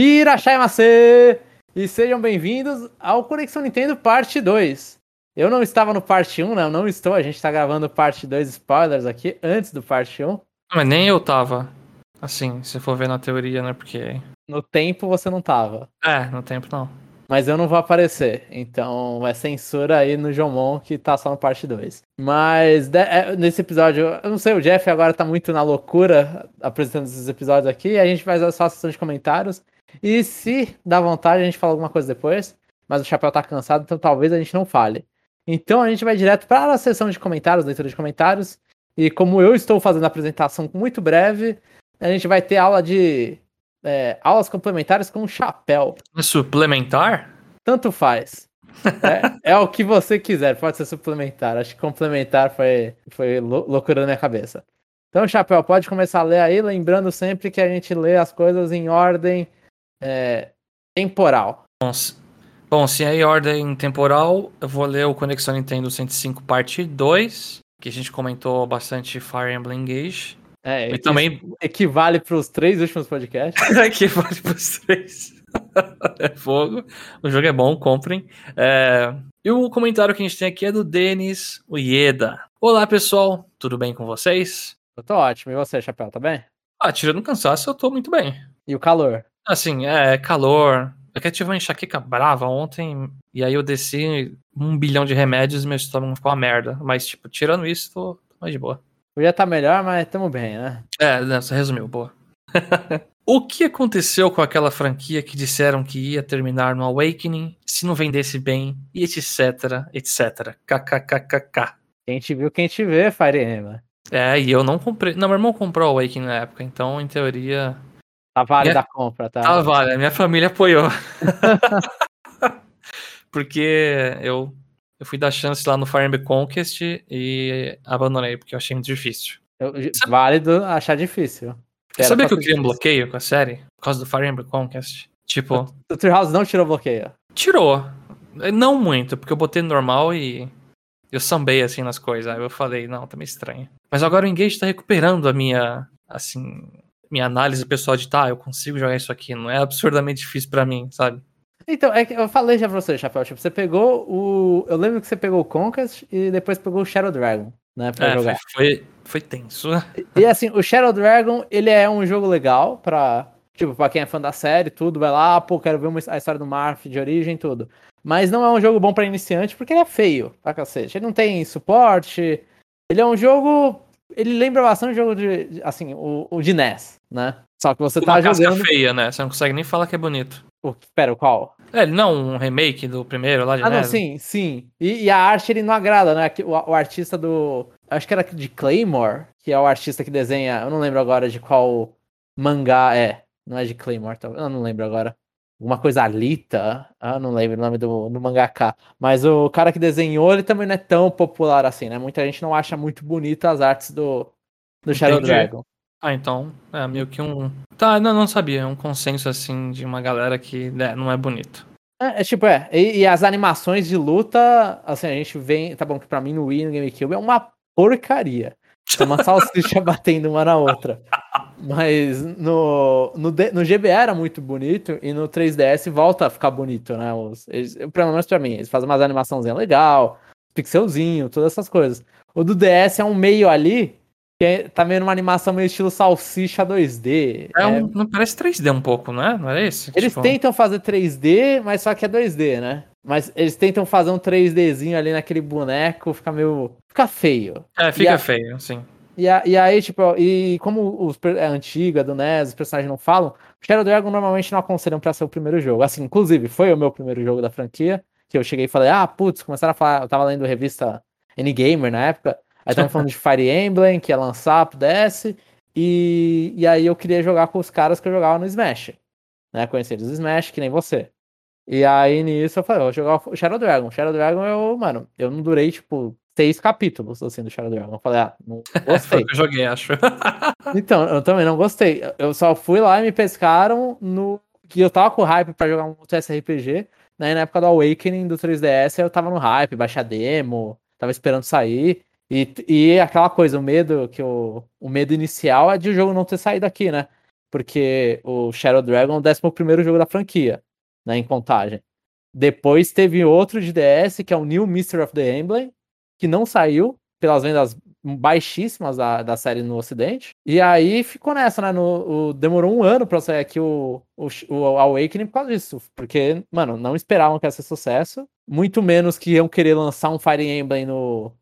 Irachai E sejam bem-vindos ao Conexão Nintendo Parte 2. Eu não estava no Parte 1, não, não estou. A gente está gravando Parte 2 spoilers aqui antes do Parte 1. Mas nem eu tava. Assim, se for ver na teoria, né? Porque. No tempo você não tava. É, no tempo não. Mas eu não vou aparecer. Então é censura aí no Jomon que tá só no parte 2. Mas é, nesse episódio, eu não sei, o Jeff agora tá muito na loucura apresentando esses episódios aqui. A gente faz só a sessão de comentários. E se dá vontade, a gente fala alguma coisa depois. Mas o Chapéu tá cansado, então talvez a gente não fale. Então a gente vai direto para a sessão de comentários, leitura de comentários. E como eu estou fazendo a apresentação muito breve, a gente vai ter aula de é, aulas complementares com chapéu. É suplementar? Tanto faz. É, é, o que você quiser, pode ser suplementar. Acho que complementar foi, foi loucura na minha cabeça. Então, Chapéu, pode começar a ler aí, lembrando sempre que a gente lê as coisas em ordem é, temporal. Bom, bom, se é em ordem temporal, eu vou ler o Conexão Nintendo 105 parte 2, que a gente comentou bastante Fire Emblem Engage. É, e também equivale para os três últimos podcasts. equivale para os três. é fogo. O jogo é bom, comprem. É... E o comentário que a gente tem aqui é do Denis Ueda. Olá, pessoal. Tudo bem com vocês? Eu tô ótimo. E você, Chapéu, tá bem? Ah, tirando cansaço, eu tô muito bem. E o calor? Assim, é calor. É que eu tive uma enxaqueca brava ontem, e aí eu desci um bilhão de remédios e meu estômago ficou uma merda. Mas, tipo, tirando isso, tô, tô mais de boa. Podia estar tá melhor, mas estamos bem, né? É, você resumiu, boa. o que aconteceu com aquela franquia que disseram que ia terminar no Awakening se não vendesse bem, e etc, etc. KKKKK. Quem te viu, quem te vê, Fire Emblem. É, e eu não comprei. Não, meu irmão comprou o Awakening na época, então, em teoria. Tá válida minha... a compra, tá? Tá válida, minha família apoiou. Porque eu eu fui dar chance lá no Fire Emblem Conquest e abandonei, porque eu achei muito difícil. Eu, válido achar difícil. Sabia que eu criei um bloqueio com a série? Por causa do Fire Emblem Conquest? Tipo. O Treehouse não tirou bloqueio? Tirou. Não muito, porque eu botei normal e. Eu sambei assim nas coisas. Aí eu falei, não, tá meio estranho. Mas agora o Engage tá recuperando a minha. Assim. Minha análise pessoal de tá, eu consigo jogar isso aqui. Não é absurdamente difícil para mim, sabe? Então, é que eu falei já pra você, Chapéu, tipo, você pegou o. Eu lembro que você pegou o Conquest e depois pegou o Shadow Dragon, né? Pra é, jogar. Foi, foi tenso. E, e assim, o Shadow Dragon, ele é um jogo legal pra. Tipo, pra quem é fã da série, tudo, vai lá, pô, quero ver uma, a história do Marth de origem tudo. Mas não é um jogo bom pra iniciante porque ele é feio, pra cacete. Ele não tem suporte. Ele é um jogo. Ele lembra bastante o jogo de. Assim, o, o de NES, né? Só que você uma tá jogando. feia, né? Você não consegue nem falar que é bonito. O, pera, qual? É, não um remake do primeiro lá de Ah, não, sim, sim. E, e, a arte ele não agrada, né? O, o, artista do. Acho que era de Claymore, que é o artista que desenha. Eu não lembro agora de qual mangá é. Não é de Claymore, tá? eu não lembro agora. Alguma coisa Alita. Ah, não lembro o nome do, do mangaka. Mas o cara que desenhou, ele também não é tão popular assim, né? Muita gente não acha muito bonita as artes do, do Shadow Entendi. Dragon. Ah, então é meio que um. Tá, não, não sabia. É um consenso assim de uma galera que né, não é bonito. É, é tipo, é. E, e, as animações de luta, assim, a gente vem. Tá bom que pra mim no Wii no GameCube é uma porcaria. É uma salsicha batendo uma na outra. Mas no, no, no GBA era muito bonito e no 3DS volta a ficar bonito, né? Os, eles, pelo menos pra mim, eles fazem umas animaçãozinhas legal, pixelzinho, todas essas coisas. O do DS é um meio ali que é, tá vendo uma animação meio estilo salsicha 2D. É, um, não parece 3D um pouco, não é? Não é esse? Eles tipo... tentam fazer 3D, mas só que é 2D, né? Mas eles tentam fazer um 3Dzinho ali naquele boneco, fica meio. Fica feio. É, fica a... feio, sim. E, a, e aí, tipo, e como os, é antiga do NES, os personagens não falam, Shadow Dragon normalmente não aconselham pra ser o primeiro jogo. Assim, inclusive, foi o meu primeiro jogo da franquia, que eu cheguei e falei, ah, putz, começaram a falar, eu tava lendo revista N-Gamer na época, Aí estamos falando de Fire Emblem, que ia lançar pro DS. E, e aí eu queria jogar com os caras que eu jogava no Smash. Né? Conhecer os Smash, que nem você. E aí nisso eu falei, vou jogar o Shadow Dragon. Shadow Dragon, eu, mano, eu não durei, tipo, seis capítulos assim do Shadow Dragon. Eu falei, ah, não gostei. eu joguei, acho. então, eu também não gostei. Eu só fui lá e me pescaram no. Que eu tava com hype pra jogar um outro SRPG. Né? Na época do Awakening do 3DS, eu tava no hype, baixar demo, tava esperando sair. E, e aquela coisa, o medo que o, o medo inicial é de o jogo não ter saído aqui, né? porque o Shadow Dragon é o 11 jogo da franquia, né, em contagem. Depois teve outro de DS, que é o New Mystery of the Emblem, que não saiu pelas vendas baixíssimas da, da série no Ocidente. E aí ficou nessa, né? No, o, demorou um ano pra sair aqui o, o, o Awakening por causa disso. Porque, mano, não esperavam que ia ser sucesso. Muito menos que iam querer lançar um Fire Emblem no,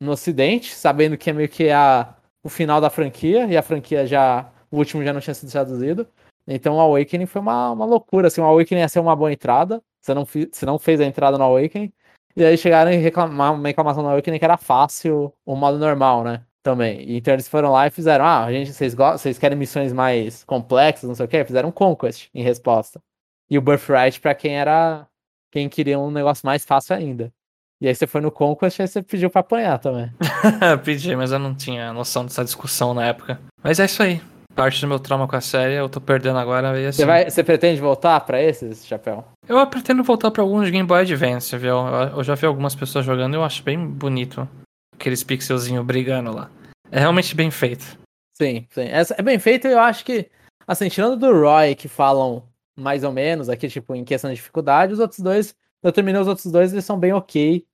no Ocidente, sabendo que é meio que a, o final da franquia. E a franquia já. O último já não tinha sido traduzido. Então o Awakening foi uma, uma loucura. Assim, o Awakening ia ser uma boa entrada. Você não, você não fez a entrada no Awakening. E aí chegaram e reclamar uma reclamação no Awakening que era fácil o modo normal, né? Também. Então eles foram lá e fizeram: Ah, a gente, vocês, vocês querem missões mais complexas, não sei o quê? Fizeram Conquest em resposta. E o Birthright para quem era. Quem queria um negócio mais fácil ainda. E aí você foi no Conquest e você pediu pra apanhar também. Pedi, mas eu não tinha noção dessa discussão na época. Mas é isso aí parte do meu trauma com a série, eu tô perdendo agora. E assim... você, vai, você pretende voltar para esses, Chapéu? Eu pretendo voltar para alguns Game Boy Advance, viu? Eu já vi algumas pessoas jogando e eu acho bem bonito. Aqueles pixelzinhos brigando lá. É realmente bem feito. Sim, sim. É, é bem feito e eu acho que, assim, tirando do Roy, que falam mais ou menos aqui, tipo, em questão de dificuldade, os outros dois, eu terminei os outros dois, eles são bem ok.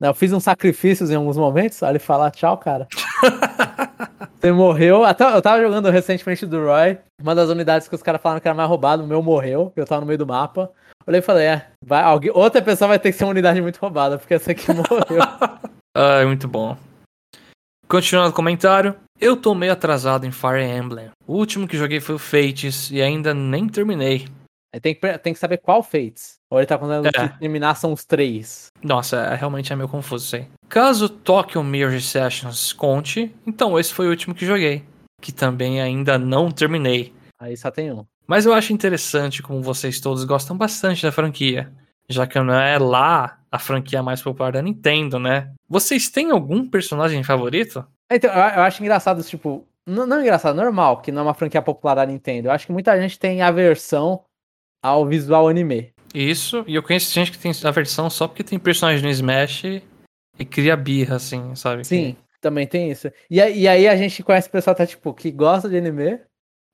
Eu fiz uns sacrifícios em alguns momentos, olha ele falar tchau, cara. Você morreu. Até, eu tava jogando recentemente do Roy. Uma das unidades que os caras falaram que era mais roubado, o meu morreu. Eu tava no meio do mapa. Olhei e falei, é, vai, alguém, outra pessoa vai ter que ser uma unidade muito roubada, porque essa aqui morreu. ah, muito bom. Continuando o comentário. Eu tô meio atrasado em Fire Emblem. O último que joguei foi o Fates e ainda nem terminei. Tem que, tem que saber qual Fates. Ou ele tá contando é. que terminar são os três. Nossa, é, realmente é meio confuso isso aí. Caso Tokyo Mirror Sessions conte, então esse foi o último que joguei. Que também ainda não terminei. Aí só tem um. Mas eu acho interessante como vocês todos gostam bastante da franquia. Já que não é lá a franquia mais popular da Nintendo, né? Vocês têm algum personagem favorito? Então, eu acho engraçado, tipo, não, não engraçado, normal, que não é uma franquia popular da Nintendo. Eu acho que muita gente tem aversão ao visual anime. Isso, e eu conheço gente que tem a versão só porque tem personagem no Smash e cria birra, assim, sabe? Sim, que... também tem isso. E, e aí a gente conhece pessoal tá, tipo, que gosta de anime,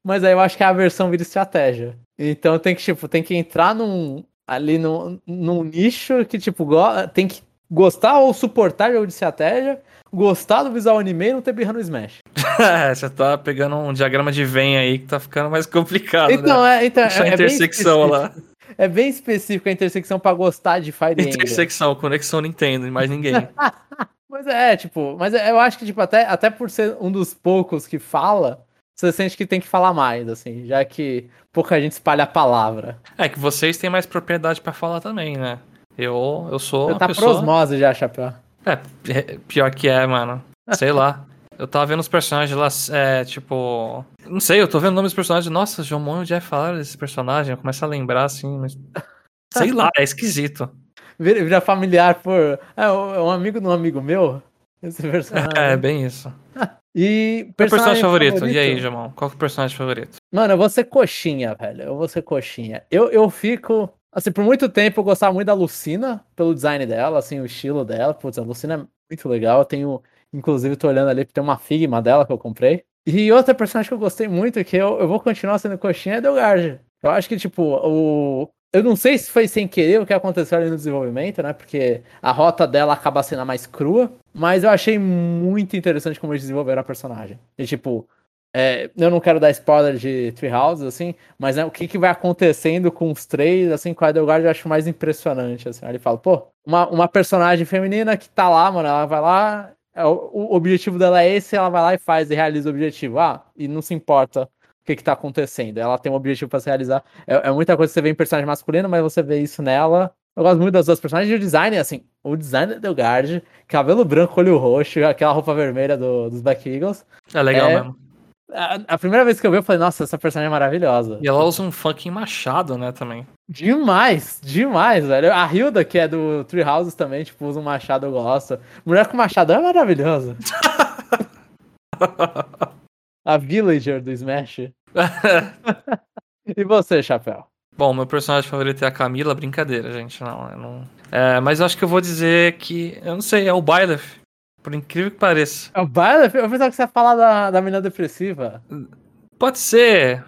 mas aí eu acho que a versão vira estratégia. Então tem que, tipo, tem que entrar num. ali num, num nicho que, tipo, tem que gostar ou suportar jogo de estratégia, gostar do visual anime e não ter birra no Smash. é, você tá pegando um diagrama de Venn aí que tá ficando mais complicado. Então, né? é, então, Deixa é, a intersecção lá. É bem específico a intersecção para gostar de Fire Emblem. Intersecção, conexão Nintendo, e mais ninguém. mas é, tipo, mas eu acho que, tipo, até, até por ser um dos poucos que fala, você sente que tem que falar mais, assim, já que pouca gente espalha a palavra. É que vocês têm mais propriedade para falar também, né? Eu, eu sou. Você tá pessoa... prosmose já, Chapéu. É, é, pior que é, mano. Sei lá. Eu tava vendo os personagens lá, é, tipo. Não sei, eu tô vendo o nome dos personagens. Nossa, Jomon e o Jeff falaram desse personagem. Eu começo a lembrar assim, mas. Sei lá, é esquisito. Vira, vira familiar por. É um amigo de um amigo meu. Esse personagem. É, bem isso. E personagem, personagem favorito? favorito? E aí, Jamon? Qual que é o personagem favorito? Mano, eu vou ser coxinha, velho. Eu vou ser coxinha. Eu, eu fico. Assim, por muito tempo eu gostava muito da Lucina, pelo design dela, assim, o estilo dela. Putz, a Lucina é muito legal. Eu tenho Inclusive, tô olhando ali, tem uma Figma dela que eu comprei. E outra personagem que eu gostei muito, que eu, eu vou continuar sendo coxinha, é Delgard. Eu acho que, tipo, o. Eu não sei se foi sem querer o que aconteceu ali no desenvolvimento, né? Porque a rota dela acaba sendo a mais crua. Mas eu achei muito interessante como eles desenvolveram a personagem. E, tipo, é, eu não quero dar spoiler de Treehouse, assim, mas né, o que, que vai acontecendo com os três, assim, com a Edelgard eu acho mais impressionante, assim. Ele fala, pô, uma, uma personagem feminina que tá lá, mano, ela vai lá, é, o objetivo dela é esse, ela vai lá e faz e realiza o objetivo. Ah, e não se importa o que, que tá acontecendo. Ela tem um objetivo para se realizar. É, é, muita coisa que você vê em personagem masculino, mas você vê isso nela. Eu gosto muito das duas personagens. E o design, assim, o design da Delgard, cabelo branco, olho roxo, aquela roupa vermelha do, dos Black Eagles. É legal é, mesmo. A, a, primeira vez que eu vi, eu falei, nossa, essa personagem é maravilhosa. E ela usa um fucking machado, né, também. Demais, demais, velho. A Hilda, que é do Three Houses também, tipo, usa um machado, eu gosto. Mulher com machado é maravilhosa. a Villager do Smash. e você, Chapéu? Bom, meu personagem favorito é a Camila, brincadeira, gente. Não, não. É, mas eu acho que eu vou dizer que. Eu não sei, é o Byleth. Por incrível que pareça. É o Byleth? Eu pensava que você ia falar da, da menina depressiva. Pode ser.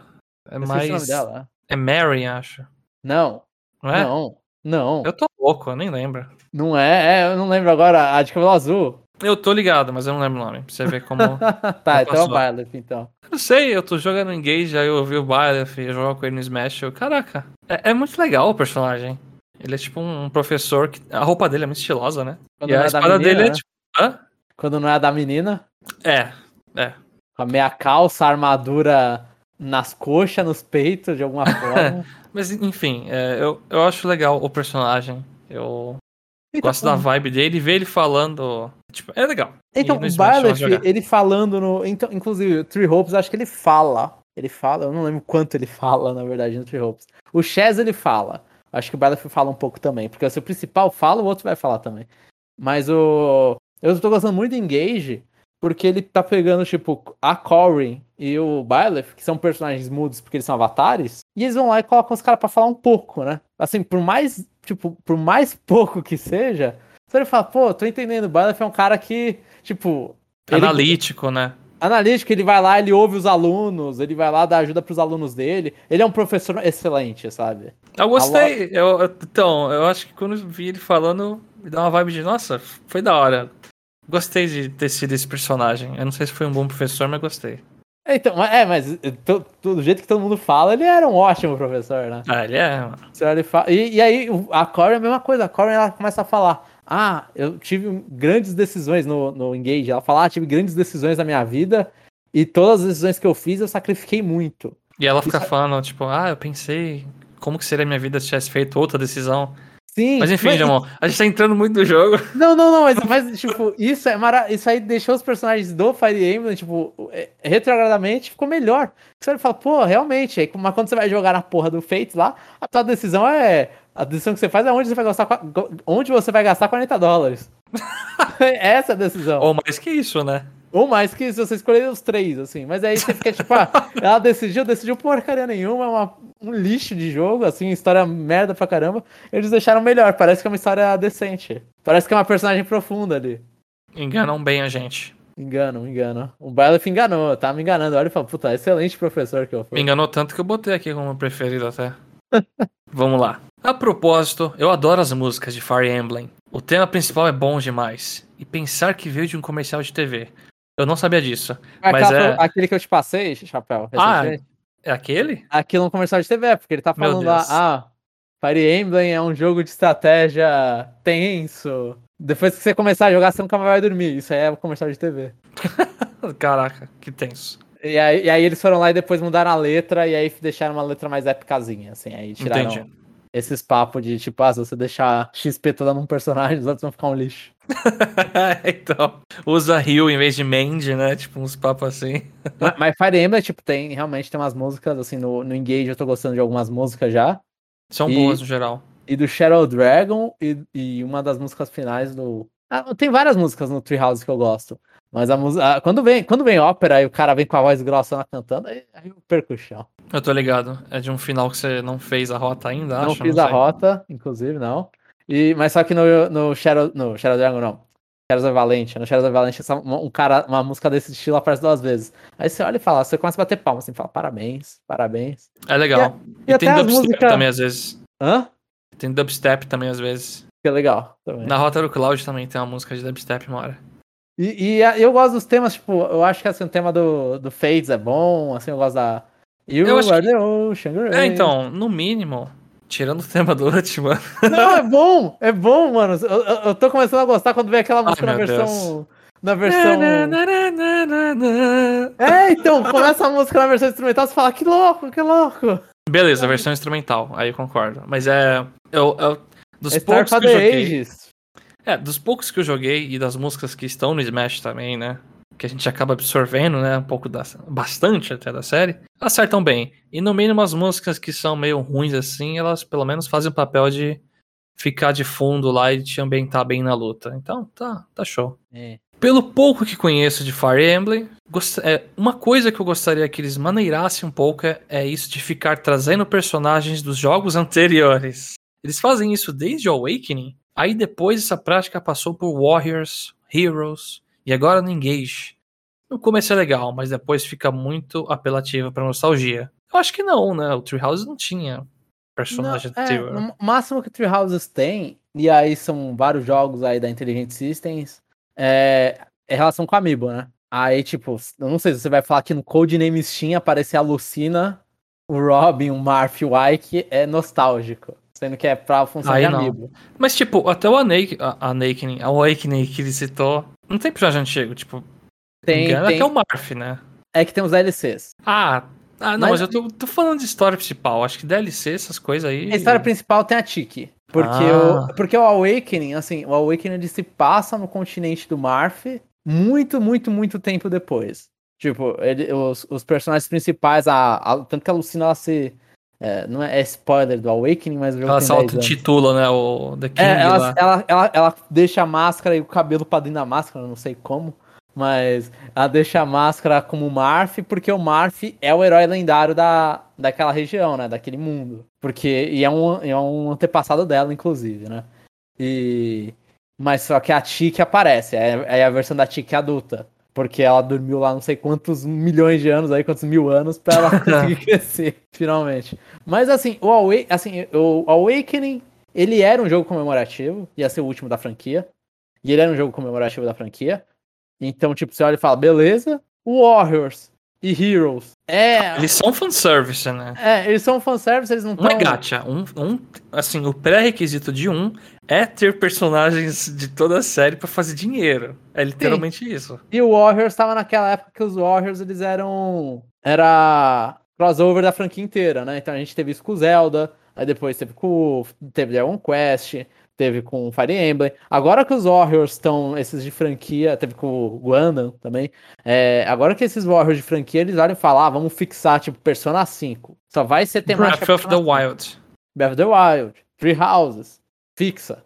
É Eu esqueci o nome mais. dela. É Mary, acho. Não, Não é? não, não. Eu tô louco, eu nem lembro. Não é, é, eu não lembro agora. A de cabelo azul. Eu tô ligado, mas eu não lembro o nome. Pra você ver como. tá, então é o. Byleth, então. Eu não sei, eu tô jogando Engage, aí eu ouvi o Byleth, eu jogo com ele no Smash. Eu, caraca, é, é muito legal o personagem. Ele é tipo um professor que. A roupa dele é muito estilosa, né? Quando e a é da espada menina, dele é né? tipo. Hã? Quando não é a da menina, É, é. com a meia calça, a armadura nas coxas, nos peitos, de alguma forma. Mas enfim, é, eu, eu acho legal o personagem. Eu Então, gosto da vibe dele e ver ele falando. Tipo, é legal. Então, o jogar. ele falando no. Então, inclusive, o Three Hopes, acho que ele fala. Ele fala, eu não lembro quanto ele fala, na verdade, no Three Hopes. O Chaz, ele fala. Acho que o Byleth fala um pouco também. Porque se o principal fala, o outro vai falar também. Mas o. Eu tô gostando muito do Engage, porque ele tá pegando, tipo, a Corrin e o Byleth, que são personagens mudos porque eles são avatares, e eles vão lá e colocam os caras pra falar um pouco, né? Assim, por mais, tipo, por mais pouco que seja, você ele fala, pô, tô entendendo, o Byleth é um cara que, tipo. ele- Analítico, né? analítico, ele vai lá, ele ouve os alunos, ele vai lá dar ajuda pros alunos dele. Ele é um professor excelente, sabe? Eu gostei. Eu, eu- então, eu acho que quando eu vi ele falando, me dá uma vibe de, nossa, foi da hora. Gostei de ter sido esse personagem. Eu não sei se foi um bom professor, mas gostei. Então, é, mas to- to- do jeito que todo mundo fala, ele era um ótimo professor, né? Ah, ele é. mano. Você olha e, fala- e, e aí a Corey é a mesma coisa, a Corey ela começa a falar: Ah, eu tive grandes decisões no, no Engage. Ela fala: Ah, tive grandes decisões na minha vida e todas as decisões que eu fiz eu sacrifiquei muito. E ela fica Isso é- falando, tipo, ah, eu pensei como que seria a minha vida se tivesse feito outra decisão. Sim, Mas enfim, Jamon, a gente tá entrando muito no jogo. Não, não, não, mas, mas tipo, isso é mara... isso aí deixou os personagens do Fire Emblem, tipo, é- retrogradamente ficou melhor. Você fala, pô, realmente, aí, mas quando você vai jogar na porra do Fates lá, a tua decisão é. A decisão que você faz é onde você vai gastar, onde você vai gastar 40 dólares. Essa é a decisão. Ou mais que isso, né? Ou mais que isso, você escolher os três, assim. Mas aí você fica tipo, ah, ela decidiu, decidiu porcaria nenhuma, é uma- um lixo de jogo, assim, história merda pra caramba. Eles deixaram melhor, parece que é uma história decente. Parece que é uma personagem profunda ali. Enganam bem a gente. Engano, engano. O Byleth enganou, tá me enganando. Olha e fala, puta, excelente professor que eu Me fui. enganou tanto que eu botei aqui como preferido até. Vamos lá. A propósito, eu adoro as músicas de Fire Emblem. O tema principal é bom demais. E pensar que veio de um comercial de TV. Eu não sabia disso. Mas Aquela- é- Aquele que eu te passei, Chapéu, Ah, É aquele? aquilo no comercial de TV, é porque ele tá falando lá, ah, Fire Emblem é um jogo de estratégia tenso. Depois que você começar a jogar, você nunca mais vai dormir. Isso aí é o comercial de TV. Caraca, que tenso. E aí, e aí eles foram lá e depois mudaram a letra, e aí deixaram uma letra mais épicazinha, assim. Aí tiraram Entendi. esses papos de tipo, ah, se você deixar XP toda num personagem, os outros vão ficar um lixo. então, usa Rio em vez de Mandy, né? Tipo, uns papos assim. mas, mas Fire Emblem, tipo, tem, realmente tem umas músicas, assim, no, no Engage eu tô gostando de algumas músicas já. São E- boas no geral. E do Shadow Dragon, e, e uma das músicas finais do... Ah, tem várias músicas no Treehouse que eu gosto. Mas a música... Quando vem, quando vem ópera e o cara vem com a voz grossa cantando, aí, aí eu perco o chão. Eu tô ligado. É de um final que você não fez a rota ainda, não acho. fiz a sei. rota, inclusive, não. E, mas só que no, no, Shadow, no Shadow Dragon, não. Shadows of Valentia. No Shadows of Valentia, essa- um cara, uma música desse estilo aparece duas vezes. Aí você olha e fala, você começa a bater palmas, assim, fala, parabéns, parabéns. É legal. E, E, até tem dubstep músicas... também às vezes. Hã? Tem dubstep também às vezes. Que é legal também. Na Rota do Cloud também tem uma música de dubstep uma hora. E, e eu gosto dos temas, tipo, eu acho que assim, o tema do, do Fades é bom, assim, eu gosto da. You Eu acho que- the ocean. É, então, no mínimo, tirando o tema do último. Não, é bom, é bom, mano. Eu, eu, eu tô começando a gostar quando vem aquela música na meu versão. Na versão. Beleza, É, então, começa a música na versão instrumental, você fala, que louco, que louco. a versão instrumental, aí eu concordo. Mas é. Eu, eu- dos É Star poucos que eu joguei. Ages. É, dos poucos que eu joguei e das músicas que estão no Smash também, né? Que a gente acaba absorvendo, né? Um pouco da. Bastante até da série. Acertam bem. E no mínimo as músicas que são meio ruins assim, elas pelo menos fazem o papel de ficar de fundo lá e te ambientar bem na luta. Então, tá, tá show. É. Pelo pouco que conheço de Fire Emblem, é, uma coisa que eu gostaria que eles maneirassem um pouco é, é isso de ficar trazendo personagens dos jogos anteriores. Eles fazem isso desde o Awakening, aí depois essa prática passou por Warriors, Heroes e agora no Engage. No começo é legal, mas depois fica muito apelativo pra nostalgia. Eu acho que não, né? O Treehouse não tinha personagem Não, é, no máximo que o Treehouses tem, e aí são vários jogos aí da Intelligent Systems, é, é relação com Amiibo, né? Aí, tipo, eu não sei se você vai falar que no Codename Steam aparecer a Lucina, o Robin, o Marth e o Ike é nostálgico. Sendo que é pra função Aí de não. Amiibo. Mas, tipo, até o a a Awakening, a Awakening que ele citou, não tem personagem antigo, tipo, Tem, engano, tem- até o Marth, né? É que tem os DLCs. Ah, ah não, mas, Mas- eu tô, tô falando de história principal. Acho que DLC, essas coisas aí. A história principal tem a Tiki. Porque, Ah. o, porque o Awakening, assim, o Awakening ele se passa no continente do Marth muito, muito, muito tempo depois. Tipo, ele- os, os personagens principais, a, a- tanto que a Lucina ela se. É, não é, é spoiler do Awakening, mas Ela se 10 anos. auto-intitula, né? O The King É, ela, ela, ela, ela deixa a máscara e o cabelo pra dentro da máscara, não sei como. Mas ela deixa a máscara como Marth, porque o Marth é o herói lendário da, daquela região, né? Daquele mundo. Porque, e é um, é um antepassado dela, inclusive, né? E, mas só que a Tiki aparece, é, é a versão da Tiki adulta. Porque ela dormiu lá não sei quantos milhões de anos, aí quantos mil anos, pra ela conseguir crescer, finalmente. Mas assim, o, Awa assim, o Awakening, ele era um jogo comemorativo, ia ser o último da franquia. E ele era um jogo comemorativo da franquia. Então, tipo, você olha e fala, beleza. Warriors e Heroes. É. Eles são fanservice, né? É, eles são fanservice, eles não Um é estão. gacha. Um, um, assim, o pré-requisito de um é ter personagens de toda a série pra fazer dinheiro. É literalmente isso. E o Warriors tava naquela época que os Warriors eles eram. Era crossover da franquia inteira, né? Então a gente teve isso com o Zelda, aí depois teve com. Teve Dragon Quest, teve com Fire Emblem. Agora que os Warriors estão, esses de franquia, teve com o Gundam também. é, agora que esses Warriors de franquia, eles olham e falam, ah, vamos fixar, tipo, Persona 5. Só vai ser temática. Breath of the Persona 5. Wild. Breath of the Wild, Three Houses, fixa.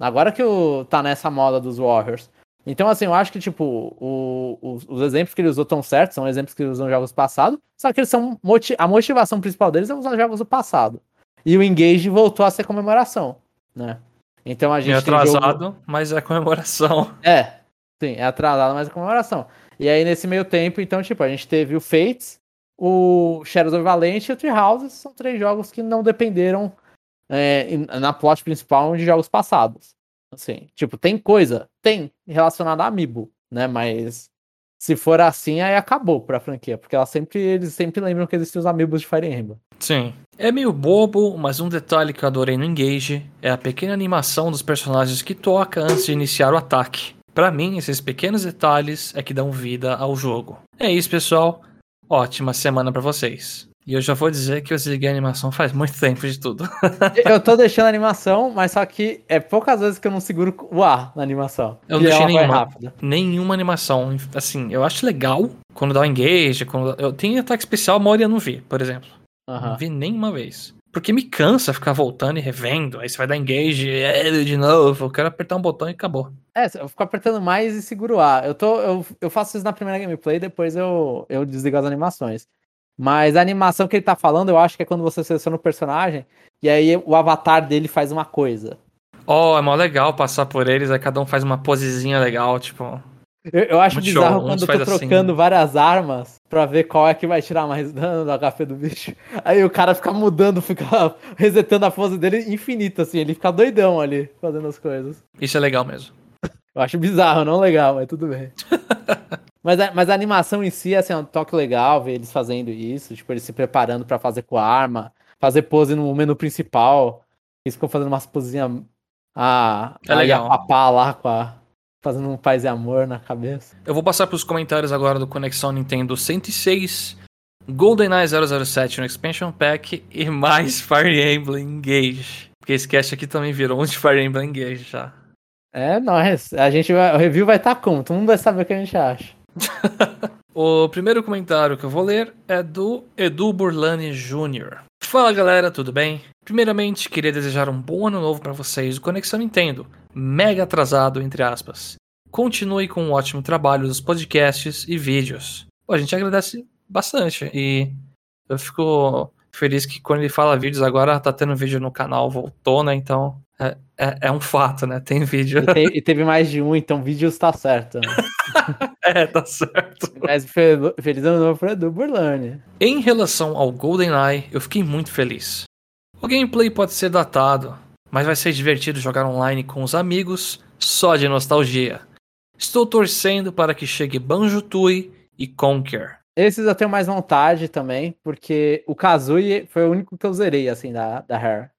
Agora que o, tá nessa moda dos Warriors. Então, assim, eu acho que, tipo, o- os, os exemplos que ele usou tão certos, são exemplos que ele usou jogos passados, só que eles são. a motivação principal deles é usar jogos do passado. E o Engage voltou a ser comemoração, né? Então a gente. Meio tem jogo- atrasado, mas é comemoração. é, sim, é atrasado, mas é comemoração. E aí, nesse meio tempo, então, tipo, a gente teve o Fates, o Shadows of Valente e o Three Houses. São três jogos que não dependeram é, na plot principal de jogos passados. Assim, tipo, tem coisa, tem, relacionada a Amiibo, né? Mas se for assim, aí acabou pra franquia, porque ela sempre, eles sempre lembram que existem os Amiibos de Fire Emblem. Sim. É meio bobo, mas um detalhe que eu adorei no Engage é a pequena animação dos personagens que toca antes de iniciar o ataque. Pra mim, esses pequenos detalhes é que dão vida ao jogo. É isso, pessoal. Ótima semana pra vocês. E eu já vou dizer que eu desliguei a animação faz muito tempo de tudo. Eu tô deixando a animação, mas só que é poucas vezes que eu não seguro o ar na animação. Eu não deixei nenhuma. rápida. Nenhuma animação. Assim, eu acho legal quando dá o engage. Quando... Eu tenho ataque especial, a maioria não vi, por exemplo. Não vi nenhuma vez. Porque me cansa ficar voltando e revendo. Aí você vai dar engage é, de novo. Eu quero apertar um botão e acabou. É, eu fico apertando mais e seguro o A. Eu, tô, eu, eu faço isso na primeira gameplay, depois eu, eu desligo as animações. Mas a animação que ele tá falando, eu acho que é quando você seleciona o personagem e aí o avatar dele faz uma coisa. Oh, é mó legal passar por eles, aí cada um faz uma posezinha legal, tipo. Eu, eu acho Muito bizarro show, quando uns eu tô assim. trocando várias armas pra ver qual é que vai tirar mais dano do HP do bicho. Aí o cara fica mudando, fica resetando a pose dele infinito, assim. Ele fica doidão ali, fazendo as coisas. Isso é legal mesmo. Eu acho bizarro, não legal, mas tudo bem. mas, a, mas a animação em si, assim, é um toque legal ver eles fazendo isso, tipo, eles se preparando pra fazer com a arma, fazer pose no menu principal. Eles ficam fazendo umas posezinhas. A, É a legal. Yapapá lá com a. Fazendo um paz e amor na cabeça. Eu vou passar pros comentários agora do Conexão Nintendo 106, GoldenEye 007 no Expansion Pack e mais Fire Emblem Engage. Porque esse cast aqui também virou um de Fire Emblem Engage já. É, nós. A gente vai, o review vai estar como? Todo mundo vai saber o que a gente acha. O primeiro comentário que eu vou ler é do Edu Burlani Jr. Fala galera, tudo bem? Primeiramente, queria desejar um bom ano novo para vocês do Conexão Nintendo, mega atrasado entre aspas. Continue com um ótimo trabalho dos podcasts e vídeos. Pô, a gente agradece bastante e eu fico feliz que quando ele fala vídeos agora tá tendo vídeo no canal, voltou, né? Então é, é, é um fato, né? Tem vídeo. E, e teve mais de um, então vídeos tá certo. né? é, tá certo. Mas fel- feliz ano novo pro Edu Burlani. Em relação ao GoldenEye, eu fiquei muito feliz. O gameplay pode ser datado, mas vai ser divertido jogar online com os amigos, só de nostalgia. Estou torcendo para que chegue Banjo-Tooie e Conquer. Esses eu tenho mais vontade também, porque o Kazooie foi o único que eu zerei, assim, da, da Rare.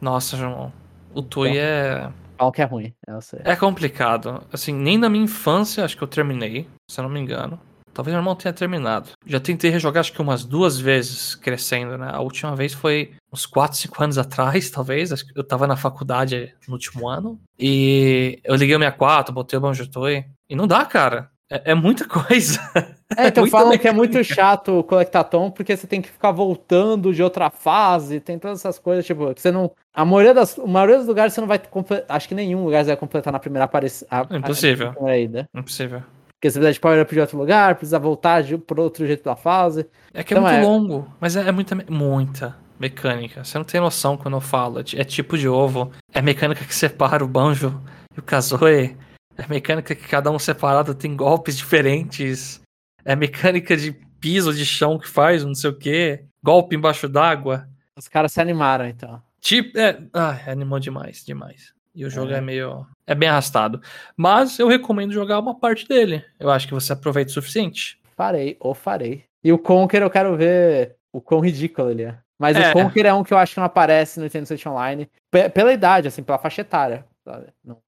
Nossa, João, o Tui é Falam que é ruim, eu sei. é complicado. Assim, nem na minha infância acho que eu terminei, se eu não me engano. Talvez meu irmão tenha terminado. Já tentei rejogar acho que umas duas vezes crescendo, né? A última vez foi uns 4, 5 anos atrás, talvez. Acho que eu tava na faculdade no último ano. E eu liguei o 64, botei o Banjo Toy. E não dá, cara. É, é muita coisa. É, então muita falam que é muito chato o Colectatom, porque você tem que ficar voltando de outra fase, tem todas essas coisas, tipo, você não. A maioria, das, a maioria dos lugares você não vai completar. Acho que nenhum lugar você vai completar na primeira aparição. Impossível. Ainda. Impossível. Porque você precisa de power up de outro lugar, precisa voltar de, por outro jeito da fase. É que é Então muito é- longo, mas é, é muita, muita mecânica. Você não tem noção quando eu falo. É É tipo de ovo. É mecânica que separa o banjo e o kazooie. É mecânica que cada um separado tem golpes diferentes. É mecânica de piso, de chão que faz, não sei o quê. Golpe embaixo d'água. Os caras se animaram, então. Tipo, é, ah, animou demais, demais. E o jogo É. é. meio. É bem arrastado. Mas eu recomendo jogar uma parte dele. Eu acho que você aproveita o suficiente. Farei, ou farei. E o Conker eu quero ver o quão ridículo ele é. Mas É. o Conker é um que eu acho que não aparece no Nintendo Switch Online. pe- pela idade, assim, pela faixa etária. Não.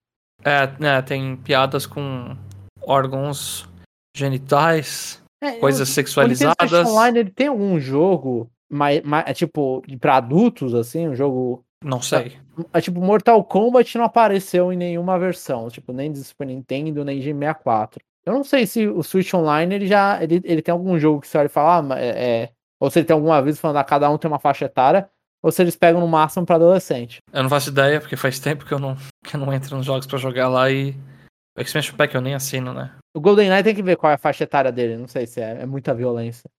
É, né, tem piadas com órgãos genitais, É, coisas O Nintendo sexualizadas. Switch Online ele tem algum jogo mais, mais, é tipo pra adultos assim, um jogo Não sei. é tipo Mortal Kombat não apareceu em nenhuma versão, tipo nem de Super Nintendo nem de 64. Eu não sei se o Switch Online ele já ele, ele tem algum jogo que você olha e fala, ah, mas é, é- ou se ele tem algum aviso falando ah, cada um tem uma faixa etária, ou se eles pegam no máximo pra adolescente. Eu não faço ideia, porque faz tempo que eu não, que eu não entro nos jogos pra jogar lá e. O Expansion Pack eu nem assino, né? O GoldenEye tem que ver qual é a faixa etária dele, não sei se é, é muita violência.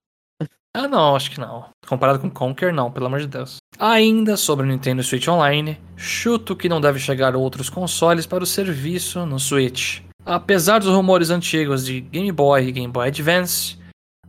Ah, não, acho que não. Comparado com Conquer, não, pelo amor de Deus. Ainda sobre o Nintendo Switch Online, chuto que não deve chegar outros consoles para o serviço no Switch. Apesar dos rumores antigos de Game Boy e Game Boy Advance,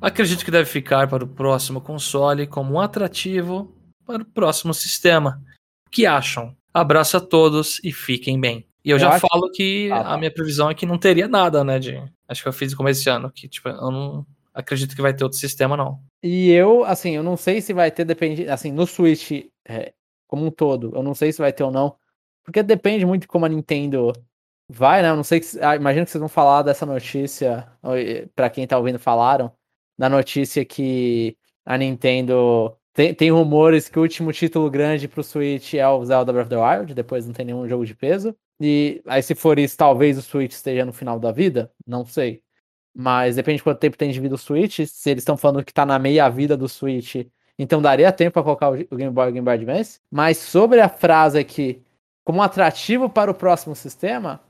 acredito que deve ficar para o próximo console como um atrativo para o próximo sistema. O que acham? Abraço a todos e fiquem bem. E eu, Eu já acho- falo que Ah, tá. a minha previsão é que não teria nada, né? De... Acho que eu fiz no começo desse ano, que tipo, eu não acredito que vai ter outro sistema, não. E eu, assim, eu não sei se vai ter, depende, assim, no Switch é, como um todo, eu não sei se vai ter ou não, porque depende muito de como a Nintendo vai, né? Eu não sei, que, ah, imagino que vocês vão falar dessa notícia, para quem tá ouvindo falaram, da notícia que a Nintendo tem, tem rumores que o último título grande pro Switch é o Zelda Breath of the Wild, depois não tem nenhum jogo de peso. E aí, se for isso, talvez o Switch esteja no final da vida, não sei. Mas depende de quanto tempo tem de vida o Switch. Se eles estão falando que tá na meia vida do Switch, então daria tempo para colocar o Game Boy e o Game Boy Advance. Mas sobre a frase aqui, como atrativo para o próximo sistema,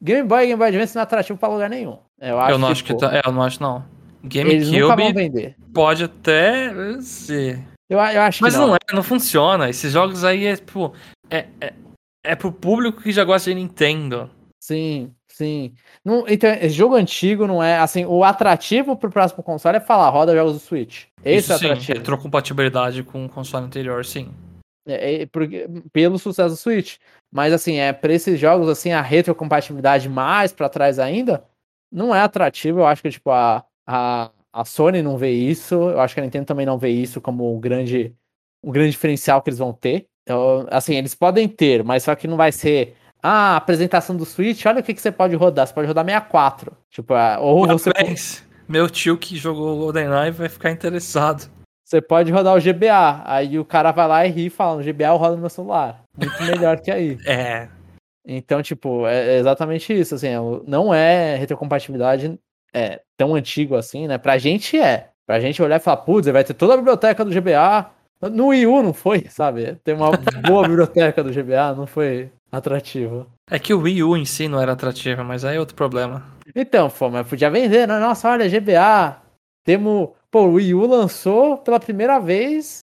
Game Boy e Game Boy Advance não é atrativo para lugar nenhum. Eu, acho, eu não acho que tá. É, eu não acho, não. GameCube vender. pode até ser. Eu, eu acho Mas não. não é, não funciona. Esses jogos aí é, tipo. É, é, é pro público que já gosta de Nintendo. Sim, sim. Não, então, esse jogo antigo não é. Assim, o atrativo pro próximo console é falar, roda jogos do Switch. Esse Isso é o sim, atrativo. retrocompatibilidade com o console anterior, sim. É, é, porque- pelo sucesso do Switch. Mas assim, é para esses jogos assim, a retrocompatibilidade mais pra trás ainda não é atrativo. Eu acho que tipo a, a, a Sony não vê isso, eu acho que a Nintendo também não vê isso como um grande um grande diferencial que eles vão ter. Então, assim, eles podem ter, mas só que não vai ser ah, a apresentação do Switch, olha o que, que você pode rodar. Você pode rodar 64. Tipo, ah, ou você. Meu tio que jogou o GoldenEye vai ficar interessado. você pode rodar o GBA. Aí o cara vai lá e ri falando, GBA eu rodo no meu celular. Muito melhor que aí. É. Então, tipo, é exatamente isso, assim, é não é retrocompatibilidade é, tão antigo assim, né? Pra gente é. Pra gente olhar e falar, putz, vai ter toda a biblioteca do GBA. No Wii U não foi, sabe? Tem uma boa biblioteca do GBA, não foi atrativo. É que o Wii U em si não era atrativo, mas aí é outro problema. Então, pô, mas podia vender, né? Nossa, olha, GBA. Temos. Pô, o Wii U lançou pela primeira vez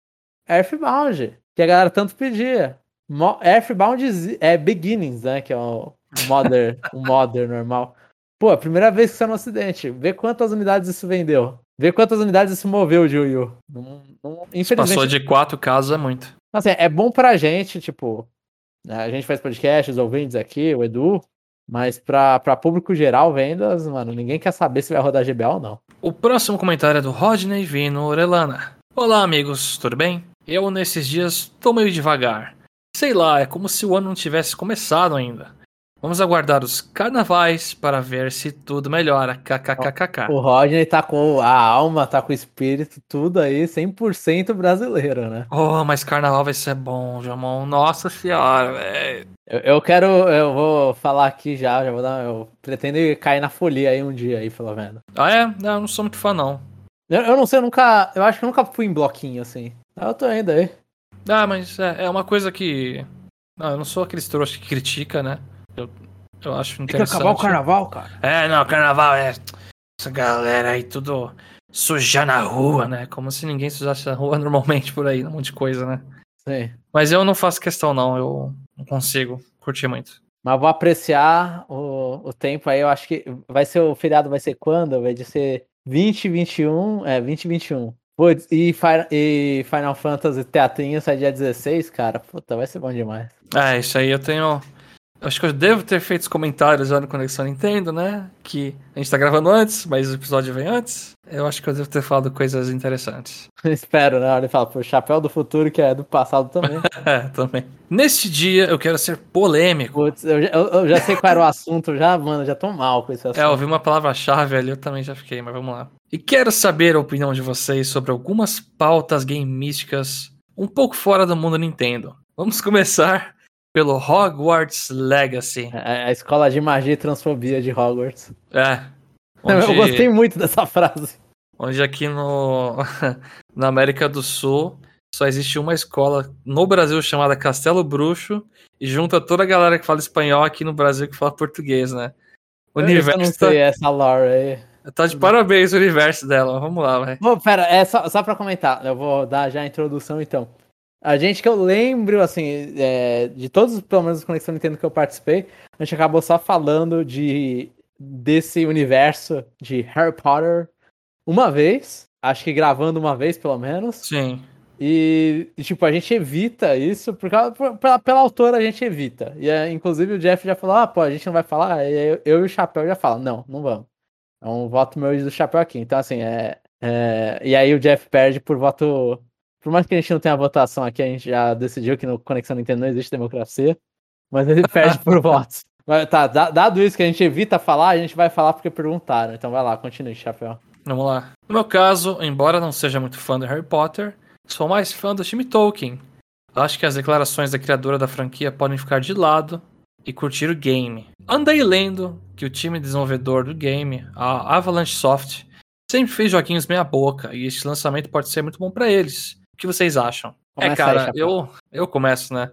Earthbound, que a galera tanto pedia. Mo- Earthbound é Beginnings, né? Que é o modder, o modder normal. Pô, primeira vez que saiu no ocidente. Vê quantas unidades isso vendeu. Vê quantas unidades isso moveu de Yu Yu. Não, não, infelizmente. Passou de quatro casos é muito. Assim, é bom pra gente, tipo. né, A gente faz podcast, os ouvintes aqui, o Edu. Mas pra, pra público geral, vendas, mano, ninguém quer saber se vai rodar GBA ou não. O próximo comentário é do Rodney Vino Orelana. Olá, amigos, tudo bem? Eu, nesses dias, tô meio devagar. Sei lá, é como se o ano não tivesse começado ainda. Vamos aguardar os carnavais para ver se tudo melhora. KKKKK. O Rodney tá com a alma, tá com o espírito, tudo aí, 100% brasileiro, né? Oh, mas carnaval vai ser bom, Jamon. Nossa senhora, velho. Eu, eu quero, eu vou falar aqui já, já vou dar, eu pretendo cair na folia aí um dia aí, pelo menos. Ah, é? Não, eu não sou muito fã, não. Eu, eu não sei, eu nunca, eu acho que eu nunca fui em bloquinho assim. Ah, Eu tô indo aí. Ah, mas é, é uma coisa que. Não, eu não sou aquele trouxa que critica, né? Eu, eu acho Tem que interessante. acabar o carnaval, cara. É, não, carnaval é. Essa galera aí tudo sujar na rua, né? Como se ninguém sujasse a rua normalmente por aí, um monte de coisa, né? Sim. Mas eu não faço questão, não. Eu não consigo curtir muito. Mas vou apreciar o, o tempo aí. Eu acho que vai ser o feriado, vai ser quando? Vai de ser 2021. É, 2021. Putz, e, Fi- e Final Fantasy Teatrinho sai dia 16, cara. Puta, vai ser bom demais. É, isso aí eu tenho. Acho que eu devo ter feito os comentários lá no Conexão Nintendo, né? Que a gente tá gravando antes, mas o episódio vem antes. Eu acho que eu devo ter falado coisas interessantes. Espero, né? Ele fala, pô, Chapéu do Futuro, que é do passado também. É, também. Neste dia eu quero ser polêmico. Putz, eu, já- eu- eu já sei qual era o assunto, já, mano, já tô mal com esse assunto. É, eu vi uma palavra-chave ali, eu também já fiquei, mas vamos lá. E quero saber a opinião de vocês sobre algumas pautas gamísticas um pouco fora do mundo Nintendo. Vamos começar pelo Hogwarts Legacy. É a escola de magia e transfobia de Hogwarts. É. Eu gostei muito dessa frase. Onde aqui no na América do Sul só existe uma escola no Brasil chamada Castelo Bruxo e junta toda a galera que fala espanhol aqui no Brasil que fala português, né? O Eu não universo sei essa lore aí. tá, tá de parabéns o universo dela. Vamos lá, vai. Pera, é só, só pra comentar, eu vou dar já a introdução então. A gente que eu lembro, assim, é, de todos, pelo menos, os Conexão Nintendo que eu participei, a gente acabou só falando de desse universo de Harry Potter uma vez, acho que gravando uma vez, pelo menos. Sim. E, tipo, a gente evita isso, por causa, por- pela, pela autora a gente evita. E é, inclusive o Jeff já falou, ah, pô, a gente não vai falar. E eu, eu e o Chapéu já falam, não, não vamos. É um voto meu e do Chapéu aqui. Então, assim, é, é. E aí o Jeff perde por voto. Por mais que a gente não tenha votação aqui, a gente já decidiu que no Conexão Nintendo não existe democracia. Mas ele perde por votos. Mas tá, da- dado isso que a gente evita falar, a gente vai falar porque perguntaram. Então vai lá, continue, Chapéu. Vamos lá. No meu caso, embora não seja muito fã de Harry Potter, sou mais fã do time Tolkien. Acho que as declarações da criadora da franquia podem ficar de lado e curtir o game. Andei lendo que o time desenvolvedor do game, a Avalanche Soft, sempre fez joguinhos meia boca e este lançamento pode ser muito bom pra eles. O que vocês acham? Começa é, cara, aí, eu, eu começo, né?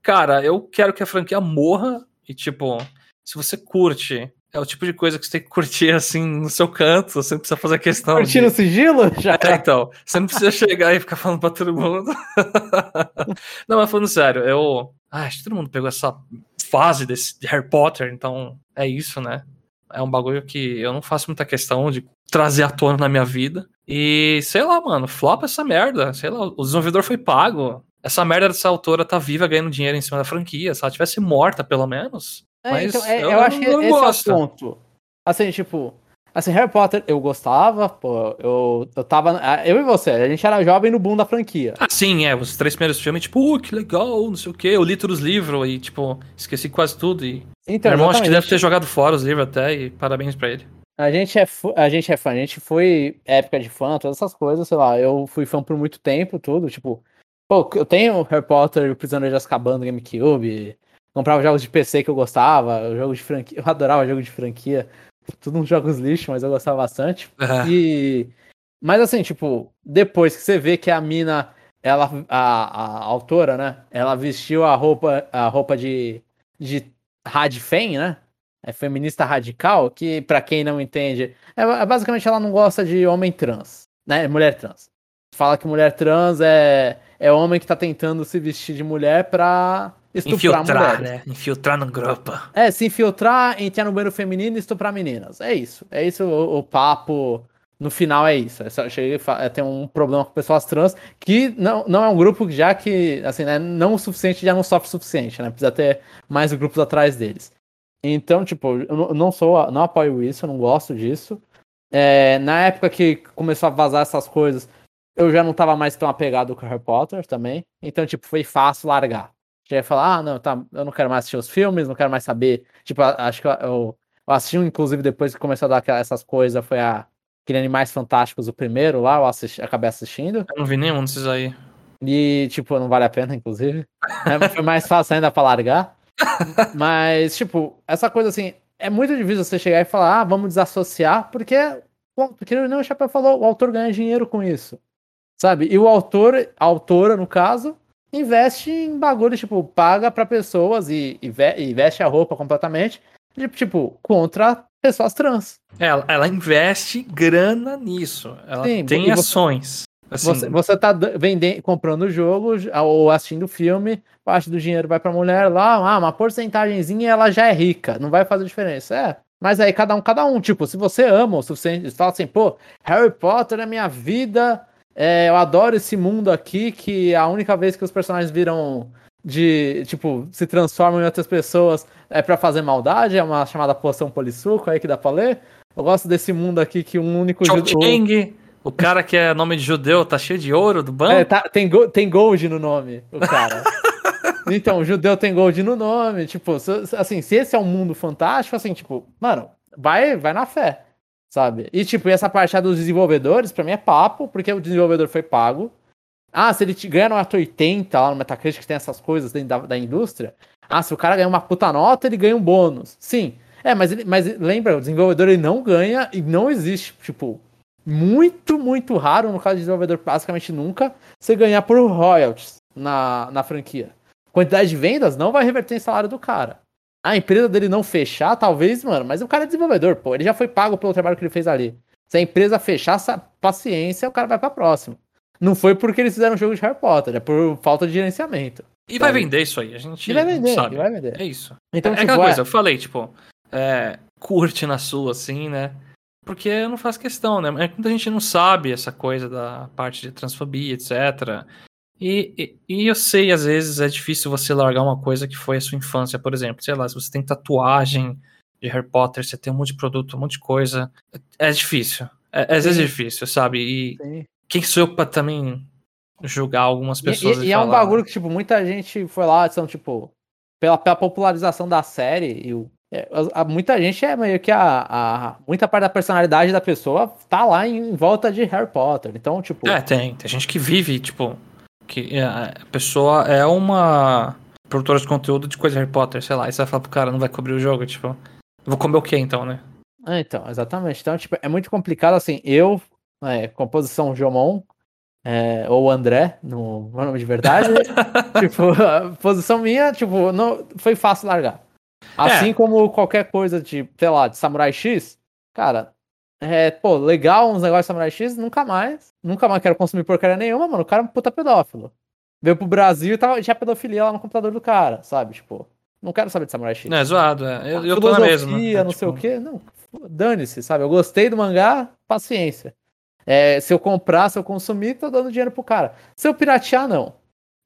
Cara, eu quero que a franquia morra e, tipo, se você curte, é o tipo de coisa que você tem que curtir assim no seu canto, você não precisa fazer questão. de- Curtindo o sigilo? Já é, então, você não precisa chegar e ficar falando pra todo mundo. não, mas falando sério, eu. Ah, acho que todo mundo pegou essa fase desse de Harry Potter, então é isso, né? É um bagulho que eu não faço muita questão de trazer à tona na minha vida. E sei lá, mano, flopa essa merda. Sei lá, o desenvolvedor foi pago. Essa merda dessa autora tá viva ganhando dinheiro em cima da franquia. Se ela tivesse morta, pelo menos. É, Mas então, é, eu eu, acho que não esse gosto. é o ponto. Assim, tipo, assim, Harry Potter eu gostava, pô, eu, eu tava. ah, Eu e você, a gente era jovem no boom da franquia. Ah, sim, é. Os três primeiros filmes, tipo, uh, que legal, não sei o quê. Eu li todos os livros e, tipo, esqueci quase tudo. E Então, meu irmão acho que deve ter jogado fora os livros até, e parabéns pra ele. A gente, é a gente é fã, a gente foi época de fã, todas essas coisas, sei lá, eu fui fã por muito tempo, tudo, tipo, pô, eu tenho Harry Potter, o Prisioneiro de Azkaban do GameCube, comprava jogos de PC que eu gostava, jogos de franquia, eu adorava jogos de franquia, tudo uns jogos lixo, mas eu gostava bastante. É. E. Mas assim, tipo, depois que você vê que a mina, ela, a, a autora, né? Ela vestiu a roupa, a roupa de, de Radfem, né? É feminista radical, que pra quem não entende, é, é basicamente ela não gosta de homem trans, né? Mulher trans. Fala que mulher trans é, é homem que tá tentando se vestir de mulher pra, estuprar Infiltrar, mulheres. né? Infiltrar no grupo. É, se infiltrar, entrar no banheiro feminino e estuprar meninas. É isso. É isso o, o papo. No final é isso. É só, cheguei, é, tem um problema com pessoas trans que não, não é um grupo já que, assim, né, não o suficiente, já não sofre o suficiente, né? Precisa ter mais grupos atrás deles. Então, tipo, eu não sou, não apoio isso, eu não gosto disso. É, na época que começou a vazar essas coisas, eu já não tava mais tão apegado com Harry Potter também. Então, tipo, foi fácil largar. Já ia falar, ah, não, tá, eu não quero mais assistir os filmes, não quero mais saber. Tipo, acho que eu, eu, eu assisti, inclusive, depois que começou a dar essas coisas, foi a aquele Animais Fantásticos, o primeiro lá, eu assisti, acabei assistindo. Eu não vi nenhum desses aí. E, tipo, não vale a pena, inclusive. É, foi mais fácil ainda pra largar. Mas, tipo, essa coisa assim, é muito difícil você chegar e falar, ah, vamos desassociar, porque, porque não o Chapéu falou, o autor ganha dinheiro com isso. Sabe? E o autor, a autora, no caso, investe em bagulho, tipo, paga para pessoas e, e, veste a roupa completamente, tipo, contra pessoas trans. Ela, ela investe grana nisso. Ela Sim, tem ações. Assim, você, você tá vendendo, comprando o jogo ou assistindo o filme, parte do dinheiro vai pra mulher lá, ah, uma porcentagemzinha ela já é rica, não vai fazer diferença. É, mas aí cada um, cada um. Tipo, se você ama o suficiente, fala assim, pô, Harry Potter é minha vida, é, eu adoro esse mundo aqui, que a única vez que os personagens viram de, tipo, se transformam em outras pessoas é para fazer maldade, é uma chamada poção polissuco aí que dá pra ler. Eu gosto desse mundo aqui que um único... Cho o cara que é nome de judeu tá cheio de ouro do banco? É, tá, tem, tem gold no nome, o cara. então, o judeu tem gold no nome. Tipo, assim, se esse é um mundo fantástico, assim, tipo, mano, vai, vai na fé, sabe? E, tipo, essa parte dos desenvolvedores, pra mim é papo, porque o desenvolvedor foi pago. Ah, se ele te ganha nota 80 lá no Metacritic, que tem essas coisas dentro da, da indústria. Ah, se o cara ganha uma puta nota, ele ganha um bônus. Sim. É, mas, ele, mas lembra, o desenvolvedor ele não ganha e não existe, tipo, muito, muito raro, no caso de desenvolvedor, basicamente nunca, você ganhar por royalties na, na franquia. Quantidade de vendas não vai reverter em salário do cara. A empresa dele não fechar, talvez, mano, mas o cara é desenvolvedor, pô, ele já foi pago pelo trabalho que ele fez ali. Se a empresa fechar, paciência, o cara vai pra próxima. Não foi porque eles fizeram um jogo de Harry Potter, é por falta de gerenciamento. E vai vender isso aí, a gente e vai vender, sabe. vai vender. É isso. Então, é, tipo, é aquela coisa, eu falei, tipo, é, curte na sua, assim, né? Porque eu não faço questão, né? É muita gente não sabe essa coisa da parte de transfobia, etc. E, e, e, eu sei, às vezes, é difícil você largar uma coisa que foi a sua infância, por exemplo. Sei lá, se você tem tatuagem de Harry Potter, você tem um monte de produto, um monte de coisa. É, é difícil. É, às vezes é difícil, sabe? E Sim. Quem sou eu pra também julgar algumas pessoas? E, e, e é um bagulho que, tipo, muita gente foi lá, são, tipo, pela, pela popularização da série e o é, a, muita gente é meio que a, a, Muita parte da personalidade da pessoa tá lá em, em, volta de Harry Potter. Então, tipo. É, tem. Tem gente que vive, tipo. Que a pessoa é uma produtora de conteúdo de coisa Harry Potter, sei lá. E você vai falar pro cara, não vai cobrir o jogo, tipo. Vou comer o quê então, né? É, então, exatamente. Então, tipo, é muito complicado assim. Eu, é, composição Jomon, é, ou André, no meu nome de verdade. tipo, a posição minha, tipo, não, foi fácil largar. Assim é. como qualquer coisa de, sei lá, de Samurai X, cara, é, pô, legal uns negócios de Samurai X, nunca mais. Nunca mais quero consumir porcaria nenhuma, mano. O cara é um puta pedófilo. Veio pro Brasil e tava, tinha pedofilia lá no computador do cara, sabe? Tipo, não quero saber de Samurai X. Não, é zoado, é. Eu, eu tô na mesma. não tipo... sei o quê. Não, dane-se, sabe? Eu gostei do mangá, paciência. É, se eu comprar, se eu consumir, tô dando dinheiro pro cara. Se eu piratear, não.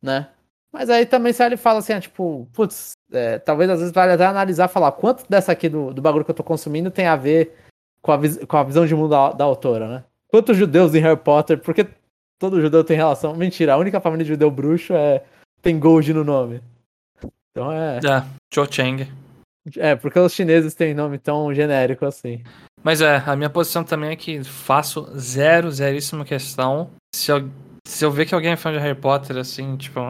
Né? Mas aí também se ele fala assim, ah, tipo, putz, é, talvez às vezes vale até analisar falar quanto dessa aqui do, do bagulho que eu tô consumindo tem a ver com a, com a visão de mundo da, da autora, né? Quantos judeus em Harry Potter, porque todo judeu tem relação. Mentira, a única família de judeu bruxo é. tem Gold no nome. Então é. É, Cho Chang. É, porque os chineses têm nome tão genérico assim. Mas é, a minha posição também é que faço zero, zeríssima questão. Se eu, se eu ver que alguém é fã de Harry Potter, assim, tipo,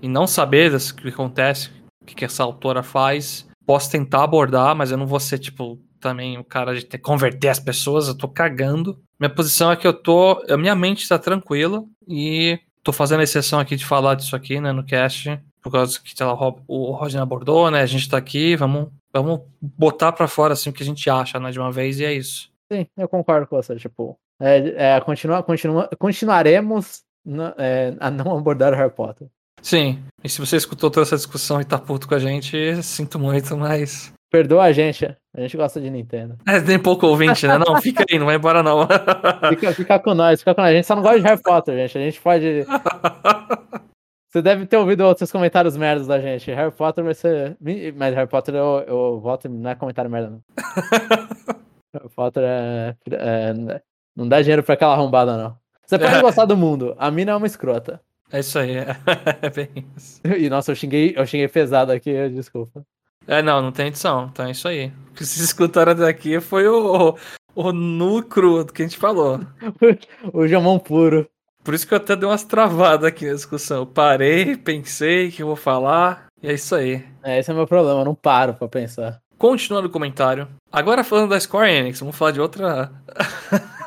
e não saber o que acontece, o que essa autora faz, posso tentar abordar, mas eu não vou ser, tipo, também o cara de ter, converter as pessoas, eu tô cagando. Minha posição é que eu tô. A minha mente tá tranquila e tô fazendo exceção aqui de falar disso aqui, né, no cast, por causa que lá, o Rodney abordou, né? A gente tá aqui, vamos, vamos botar para fora assim o que a gente acha, né, de uma vez, e é isso. Sim, eu concordo com você, tipo, é, é, continua, continua, continuaremos na, é, a não abordar Harry Potter. Sim. E se você escutou toda essa discussão e tá puto com a gente, sinto muito, mas. Perdoa a gente, a gente gosta de Nintendo. É, tem pouco ouvinte, né? Não, fica aí, não vai embora não. Fica, fica com nós, fica com nós. A gente só não gosta de Harry Potter, gente. A gente pode. Você deve ter ouvido outros comentários merdas da gente. Harry Potter vai ser. Mas Harry Potter eu, eu voto não é comentário merda, não. Harry Potter é, é, Não dá dinheiro pra aquela arrombada, não. Você pode é. gostar do mundo. A mina é uma escrota. É isso aí, é, é bem isso. E nossa, eu xinguei, eu xinguei pesado aqui, desculpa. É, não, não tem edição, então é isso aí. O que vocês escutaram daqui foi o, o nu cru que a gente falou. o jamão puro. Por isso que eu até dei umas travadas aqui na discussão. Eu parei, pensei que eu vou falar, e é isso aí. É, esse é o meu problema, eu não paro pra pensar. Continuando o comentário. Agora falando da Square Enix, vamos falar de outra.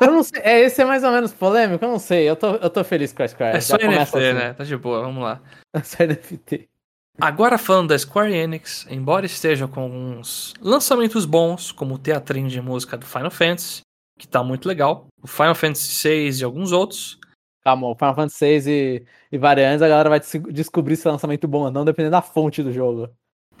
eu não sei, é, esse é mais ou menos polêmico, eu não sei. Eu tô, eu tô feliz com a Square. É só Já NFT, assim. né? Tá de boa, vamos lá. É só NFT. Agora falando da Square Enix, embora esteja com alguns lançamentos bons, como o teatrinho de música do Final Fantasy, que tá muito legal, o Final Fantasy VI e alguns outros. Calma, Final Fantasy VI e, e variantes, a galera vai descobrir se é lançamento bom ou não, dependendo da fonte do jogo.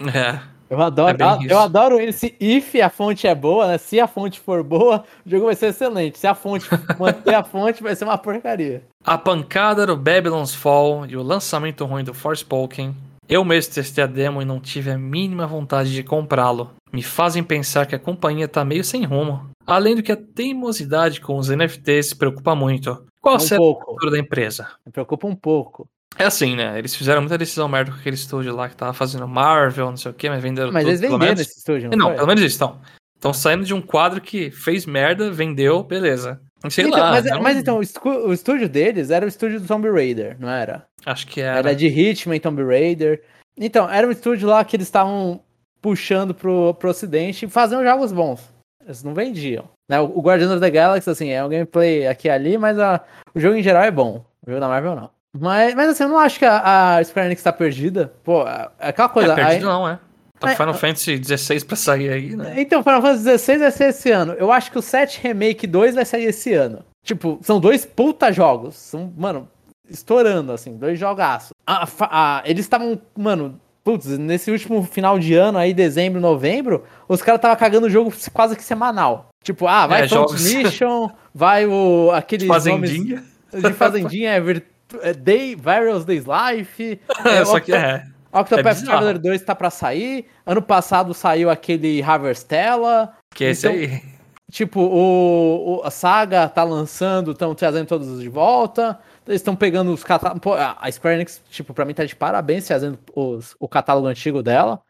É. Eu adoro, é eu adoro esse if a fonte é boa, né? Se a fonte for boa, o jogo vai ser excelente. Se a fonte manter a fonte, vai ser uma porcaria. A pancada do Babylon's Fall e o lançamento ruim do Forspoken eu mesmo testei a demo e não tive a mínima vontade de comprá-lo. Me fazem pensar que a companhia tá meio sem rumo. Além do que a teimosidade com os NFTs se preocupa muito. Qual um será pouco. o futuro da empresa? Me preocupa um pouco. É assim, né? Eles fizeram muita decisão merda com aquele estúdio lá que tava fazendo Marvel, não sei o que, mas venderam Mas tudo, eles venderam esse estúdio, não Não, foi? pelo menos eles estão. Estão saindo de um quadro que fez merda, vendeu, beleza. Sei então, lá. Mas, não... mas, então, o estúdio deles era o estúdio do Tomb Raider, não era? Acho que era. Era de Hitman, Tomb Raider. Então, era um estúdio lá que eles estavam puxando pro, pro ocidente e fazendo jogos bons. Eles não vendiam. Né? O Guardians of the Galaxy, assim, é um gameplay aqui e ali, mas a, o jogo em geral é bom. O jogo da Marvel não. Mas, mas assim, eu não acho que a, a Square Enix tá perdida. Pô, é, aquela coisa. É, perdido não, é. Tá é, Final Fantasy XVI pra sair aí, né? Então, Final Fantasy XVI vai ser esse ano. Eu acho que o 7 Remake 2 vai sair esse ano. Tipo, são dois puta jogos. São, mano, estourando, assim, dois jogaços. A, a, eles estavam, mano, putz, nesse último final de ano, aí, dezembro, novembro, os caras estavam cagando o jogo quase que semanal. Tipo, ah, vai é, Front Mission, vai o. aquele Fazendinha. de Fazendinha, é, é Day, Various Days Life. É, Só que é. Octopath é Traveler 2 tá pra sair. Ano passado saiu aquele Harvestella. Que é então, esse aí. Tipo, o, o, a saga tá lançando, estão trazendo todos de volta. Eles estão pegando os catálogos. A Square Enix, tipo, pra mim tá de parabéns fazendo os, o catálogo antigo dela.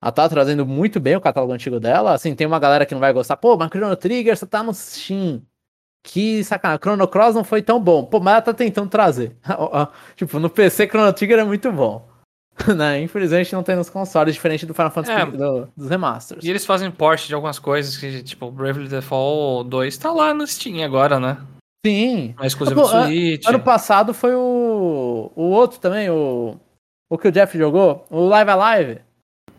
Ela tá trazendo muito bem o catálogo antigo dela. Assim, tem uma galera que não vai gostar. Pô, mas Chrono Trigger só tá no Steam. Que sacanagem. Chrono Cross não foi tão bom. Pô, mas ela tá tentando trazer. tipo, no PC Chrono Trigger é muito bom. né? Infelizmente não tem nos consoles, diferente do Final Fantasy é, do, dos remasters. E eles fazem port de algumas coisas que, tipo, Bravely Default 2 tá lá no Steam agora, né? Sim. É exclusivo do Switch. Ano passado foi o. O outro também, o. O que o Jeff jogou, o Live Alive.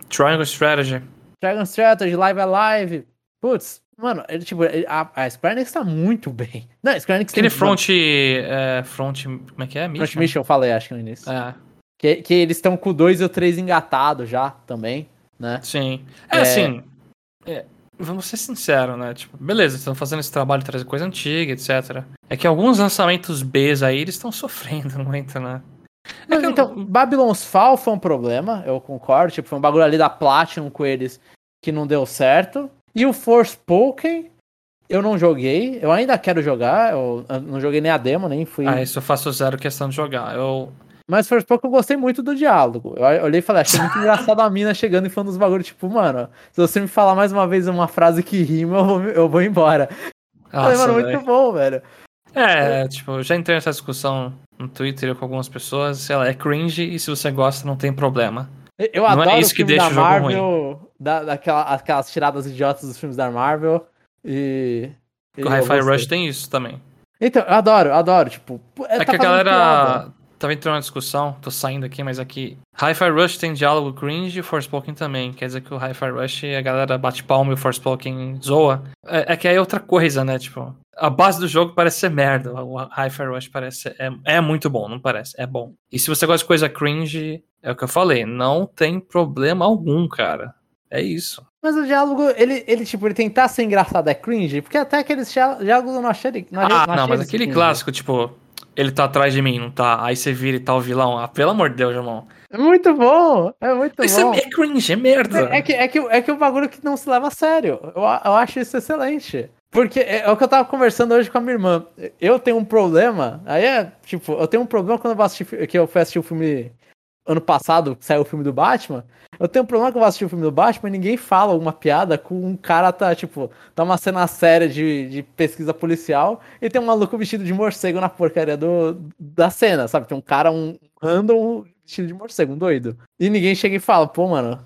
Triangle Strategy. Triangle Strategy, Live Alive. Putz, mano, ele, tipo, a, a Square Enix tá muito bem. Não, a Square Enix Aquele front, é, front. Como é que é? Mission? Front Mission, eu falei, acho que no início. É. Que, que eles estão com o 2 e o 3 engatados já também, né? Sim. É, é... assim. É, vamos ser sinceros, né? Tipo, beleza, estão fazendo esse trabalho de trazer coisa antiga, etc. É que alguns lançamentos Bs aí eles estão sofrendo muito, né? É Não, então, eu... Babylon's Fall foi um problema, eu concordo. Tipo, foi um bagulho ali da Platinum com eles que não deu certo. E o Forspoken, eu não joguei. Eu ainda quero jogar. Eu não joguei nem a demo, nem fui. Ah, isso eu faço zero questão de jogar. Eu mas First Poke eu gostei muito do diálogo. Eu olhei e falei, achei muito engraçado a mina chegando e falando dos bagulhos, tipo, mano, se você me falar mais uma vez uma frase que rima, eu vou, eu vou embora. Nossa, falei, mano, véio. muito bom, velho. É, tipo, já entrei nessa discussão no Twitter com algumas pessoas, sei lá, é cringe e se você gosta não tem problema. Eu não é adoro é isso que deixa da Marvel, da, daquela, aquelas tiradas idiotas dos filmes da Marvel e... e o Hi-Fi Rush tem isso também. Então, eu adoro, eu adoro, tipo... É, é tá que a galera... Piada tava entrando uma discussão, tô saindo aqui, mas aqui. Hi-Fi Rush tem diálogo cringe e Forspoken também. Quer dizer que o Hi-Fi Rush a galera bate palma e o Forspoken zoa. É, é, que aí é outra coisa, né? Tipo, a base do jogo parece ser merda. O Hi-Fi Rush parece ser, é, é muito bom, não parece? É bom. E se você gosta de coisa cringe, é o que eu falei, não tem problema algum, cara. É isso. Mas o diálogo, ele, ele tipo, ele tentar ser engraçado é cringe, porque até aqueles diálogos eu não achei. Não, ah, não, não mas aquele cringe. clássico, tipo, ele tá atrás de mim, não tá? Aí você vira e tá o vilão. Ah, pelo amor de Deus, irmão. É muito bom, é muito isso bom. Isso é cringe, é merda. É, é, que, é, que, é que o bagulho que não se leva a sério. Eu, eu acho isso excelente. Porque é, é, o que eu tava conversando hoje com a minha irmã. Eu tenho um problema. Aí é, tipo, eu tenho um problema quando eu vou assistir. Que eu fui assistir o filme ano passado, saiu o filme do Batman. Eu tenho um problema que eu vou assistir o filme do Batman e ninguém fala uma piada com um cara tá, tipo, tá uma cena séria de, de pesquisa policial e tem um maluco vestido de morcego na porcaria do, da cena, sabe? Tem um cara, um random vestido de morcego, um doido. E ninguém chega e fala, pô, mano,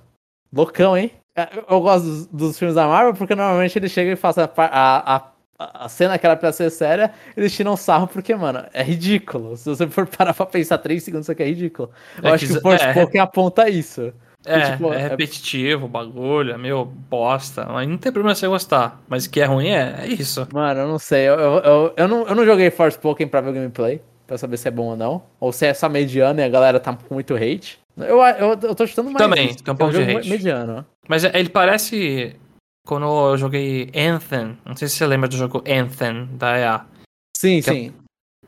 loucão, hein? É, eu gosto dos, dos filmes da Marvel porque normalmente ele chega e faz a, a, a a cena que era pra ser séria, eles tiram sarro porque, mano, é ridículo. Se você for parar pra pensar três segundos, isso aqui é ridículo. Eu é acho que, que o Forspoken é, aponta isso. É, tipo, é repetitivo o bagulho, é meio bosta. Mas não tem problema você gostar. Mas que é ruim é, é isso. Mano, eu não sei. Eu, eu, eu, eu, não, eu não joguei Forspoken pra ver o gameplay. Pra saber se é bom ou não. Ou se é só mediano e a galera tá com muito hate. Eu, eu, eu tô chutando mais. Também, isso, tem um de hate. mediano. Mas ele parece. Quando eu joguei Anthem. Não sei se você lembra do jogo Anthem da EA. Sim, sim.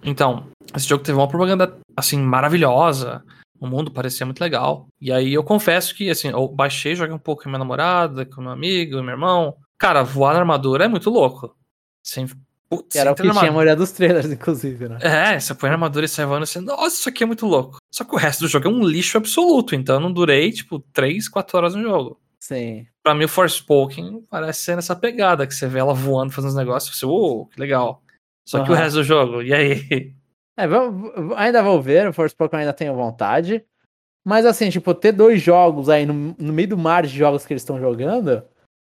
Então, esse jogo teve uma propaganda assim maravilhosa. O mundo parecia muito legal. E aí eu confesso que, assim, eu baixei, joguei um pouco com minha namorada, com meu amigo, meu irmão. Cara, voar na armadura é muito louco. Sem, putz, Era o que tinha a maioria dos trailers, inclusive, né? É, você põe na armadura e sai voando assim, nossa, isso aqui é muito louco. Só que o resto do jogo é um lixo absoluto, então eu não durei, tipo, 3, 4 horas no jogo. Sim. Pra mim, o Forspoken parece ser nessa pegada, que você vê ela voando, fazendo os negócios, você, oh, que legal. Só uhum. que o resto do jogo, e aí? É, ainda vou ver, o Forspoken ainda tenho vontade. Mas assim, tipo, ter dois jogos aí no, no meio do mar de jogos que eles estão jogando,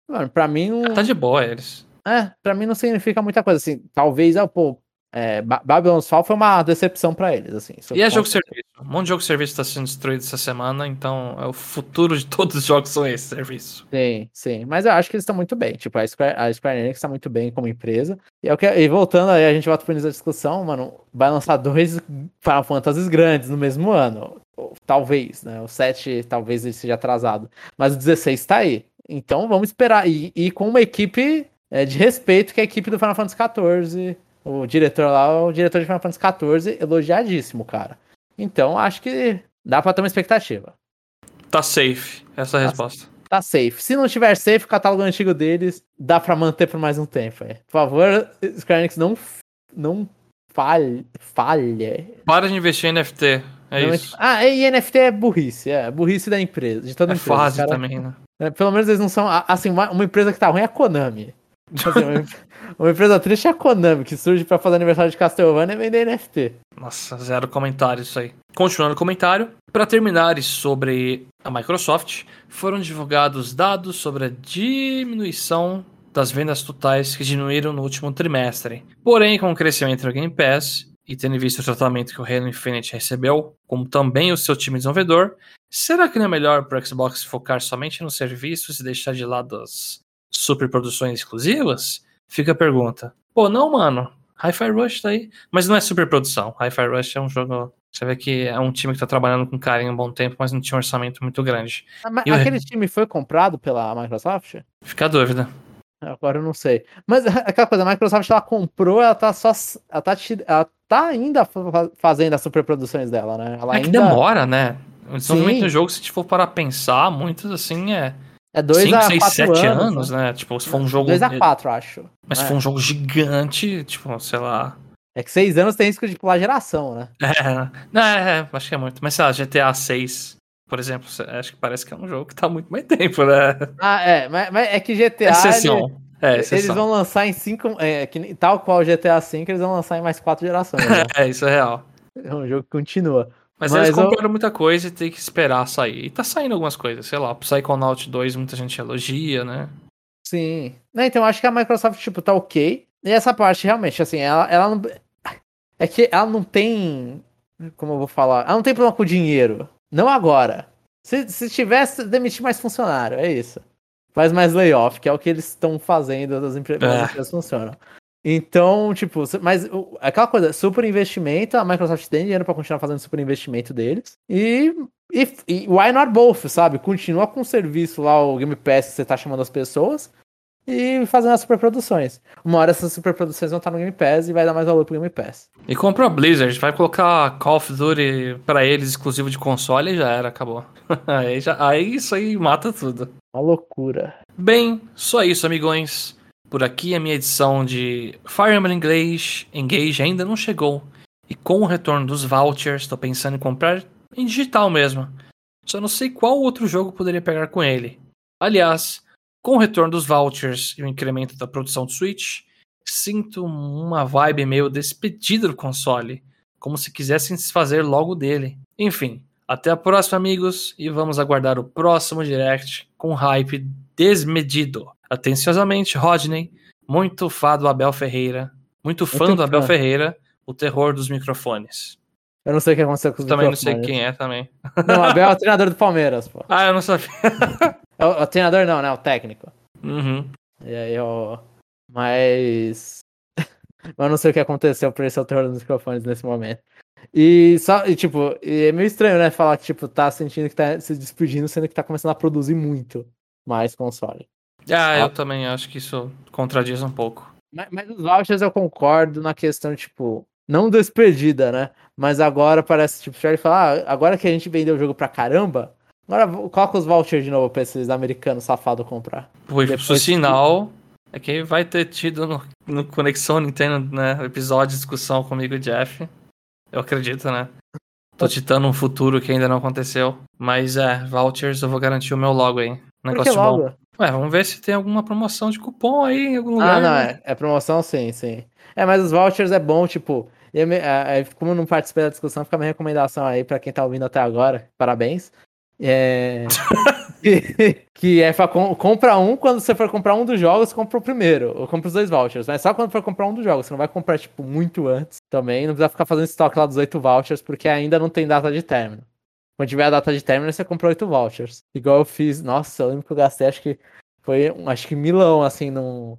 mano, pra mim não. tá de boa eles. É, pra mim não significa muita coisa. Assim, talvez, ah, pô, é, Babylon's Fall foi uma decepção para eles, assim. E é jogo serviço. Um monte de jogo serviço está sendo destruído essa semana, então é o futuro de todos os jogos são esse serviço. Sim, sim. Mas eu acho que eles estão muito bem. Tipo, a Square, a Square Enix está muito bem como empresa. E, é que, e voltando aí, a gente volta para a discussão, mano, vai lançar dois Final Fantasies grandes no mesmo ano. Talvez, né? O 7 talvez ele seja atrasado. Mas o 16 está aí. Então vamos esperar. E, e com uma equipe é, de respeito que é a equipe do Final Fantasy XIV o diretor lá, o diretor de Final Fantasy XIV, elogiadíssimo, cara. Então, acho que dá pra ter uma expectativa. Tá safe, essa é a tá, resposta. Tá safe. Se não tiver safe, o catálogo antigo deles dá pra manter por mais um tempo. É. Por favor, Square Enix não, não falhe, falha. Para de investir em NFT. É não, isso. Ah, e NFT é burrice, é burrice da empresa, de toda é empresa. fase cara, também, né? É, pelo menos eles não são. Assim, uma empresa que tá ruim é a Konami. Tipo assim, uma empresa triste é a Konami, que surge para fazer aniversário de Castlevania e vender NFT. Nossa, zero comentário isso aí. Continuando o comentário, para terminar sobre a Microsoft, foram divulgados dados sobre a diminuição das vendas totais que diminuíram no último trimestre. Porém, com o crescimento do Game Pass e tendo visto o tratamento que o Halo Infinite recebeu, como também o seu time desenvolvedor, será que não é melhor para o Xbox focar somente nos serviços e deixar de lado as superproduções exclusivas? Fica a pergunta. Pô, não, mano. Hi-Fi Rush tá aí. Mas não é superprodução. Hi-Fi Rush é um jogo. Você vê que é um time que tá trabalhando com carinho há um bom tempo, mas não tinha um orçamento muito grande. Ah, mas aquele time foi comprado pela Microsoft? Fica a dúvida. Agora eu não sei. Mas aquela coisa, a Microsoft ela comprou, ela tá só. Ela tá, ela tá ainda fazendo as superproduções dela, né? Ela é ainda... que demora, né? O desenvolvimento do jogo, se a gente for parar pensar, muitos assim é é 2 a 6, 7 anos, anos, né? Tipo, se for um jogo. 2 a 4, acho. Mas se é. for um jogo gigante, tipo, sei lá. É que 6 anos tem risco de pular geração, né? É, não, é, é, acho que é muito. Mas sei lá, GTA 6, por exemplo, acho que parece que é um jogo que tá muito mais tempo, né? Ah, é, mas, mas é que GTA. Exceção. Ele, é. Eles vão lançar em 5. É, que, tal qual o GTA V, eles vão lançar em mais 4 gerações. Né? é, isso é real. É um jogo que continua. Mas, Mas eles compraram eu... muita coisa e tem que esperar sair. E tá saindo algumas coisas, sei lá, Psychonaut 2 muita gente elogia, né? Sim. Não, então acho que a Microsoft, tipo, tá ok. E essa parte, realmente, assim, ela, ela não. É que ela não tem Como eu vou falar? Ah, não tem problema com dinheiro. Não agora. Se, se tivesse, demitir mais funcionário, é isso. Faz mais layoff, que é o que eles estão fazendo, as empre- É. as empresas funcionam. Então, tipo, mas aquela coisa, super investimento, a Microsoft tem dinheiro pra continuar fazendo super investimento deles. E, e, e why not both, sabe? Continua com o serviço lá, o Game Pass que você tá chamando as pessoas e fazendo as superproduções. Uma hora essas superproduções vão estar no Game Pass e vai dar mais valor pro Game Pass. E comprou a Blizzard, vai colocar Call of Duty pra eles exclusivo de console e já era, acabou. aí, já, aí isso aí mata tudo. Uma loucura. Bem, só isso, amigões. Por aqui a minha edição de Fire Emblem Engage, Engage ainda não chegou. E com o retorno dos vouchers, tô pensando em comprar em digital mesmo. Só não sei qual outro jogo poderia pegar com ele. Aliás, com o retorno dos vouchers e o incremento da produção de Switch, sinto uma vibe meio despedida do console, como se quisessem se desfazer logo dele. Enfim, até a próxima, amigos, e vamos aguardar o próximo Direct com hype desmedido. Atenciosamente, Rodney, muito fã do Abel Ferreira, muito fã do Abel. Ferreira, o terror dos microfones. Eu não sei o que aconteceu com os Também não sei quem é também. Não, o Abel é o treinador do Palmeiras, pô. Ah, eu não sabia. É o, é o treinador não, né? O técnico. Uhum. E aí, eu... Mas... eu não sei o que aconteceu por esse é o terror dos microfones nesse momento. E só, e, tipo, é meio estranho, né? Falar que, tipo, tá sentindo que tá se despedindo, sendo que tá começando a produzir muito mais console. Ah, eu Ah. também acho que isso contradiz um pouco. Mas, mas os vouchers eu concordo na questão, tipo, não despedida, né? Mas agora parece, tipo, chegar e falar, ah, agora que a gente vendeu o jogo pra caramba, agora coloca os vouchers de novo pra esses americanos safados comprar. Por Depois o que- sinal é que vai ter tido no, no Conexão Nintendo, né? Episódio de discussão comigo e Jeff. Eu acredito, né? Tô citando um futuro que ainda não aconteceu. Mas é, vouchers eu vou garantir o meu logo aí. Por Negócio que bom. logo? Ué, vamos ver se tem alguma promoção de cupom aí em algum lugar. Ah, não, né? é, é promoção sim, sim. É, mas os vouchers é bom, tipo, e é me- é- como eu não participei da discussão, fica a minha recomendação aí pra quem tá ouvindo até agora, parabéns. É... que, é pra com, compra um, quando você for comprar um dos jogos, compra o primeiro, ou compra os dois vouchers, mas só quando for comprar um dos jogos, você não vai comprar, tipo, muito antes também, não precisa ficar fazendo estoque lá dos oito vouchers, porque ainda não tem data de término. Quando tiver a data de término, você compra oito vouchers. Igual eu fiz, nossa, eu lembro que eu gastei, acho que foi, acho que milão, assim, no,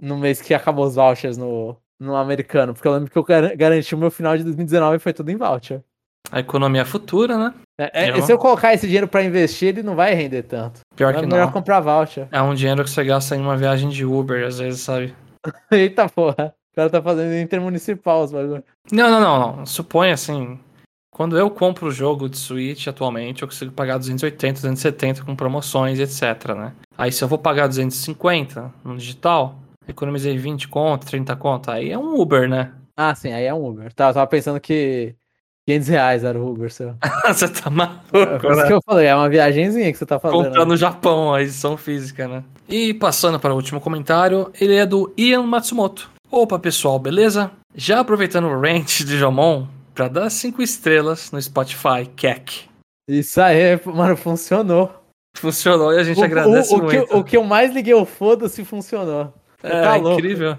no mês que acabou os vouchers no, no americano, porque eu lembro que eu gar- garanti o meu final de 2019 e foi tudo em voucher. A economia futura, né? É, é, Eu- Se eu colocar esse dinheiro pra investir, ele não vai render tanto. Pior é que melhor não. comprar voucher. É um dinheiro que você gasta em uma viagem de Uber, às vezes, sabe? Eita porra. O cara tá fazendo intermunicipal os bagulho. Não, não, não, não. Supõe assim. Quando eu compro o jogo de Switch atualmente, eu consigo pagar 280, 270 com promoções, etc, né? Aí se eu vou pagar 250 no digital, economizei 20 conto, 30 conto, aí é um Uber, né? Ah, sim, aí é um Uber. Tá, eu tava pensando que 500 reais era o Uber seu. você tá maluco, É por isso né? que eu falei, é uma viagenzinha que você tá fazendo. Comprar no Japão, a edição física, né? E passando para o último comentário, ele é do Ian Matsumoto. Opa, pessoal, beleza? Já aproveitando o rant de Jomon para dar 5 estrelas no Spotify, Keck. Isso aí, mano, funcionou. Funcionou e a gente O, agradece o, o que, muito. o que eu mais liguei o foda-se funcionou. Você é tá louco. incrível.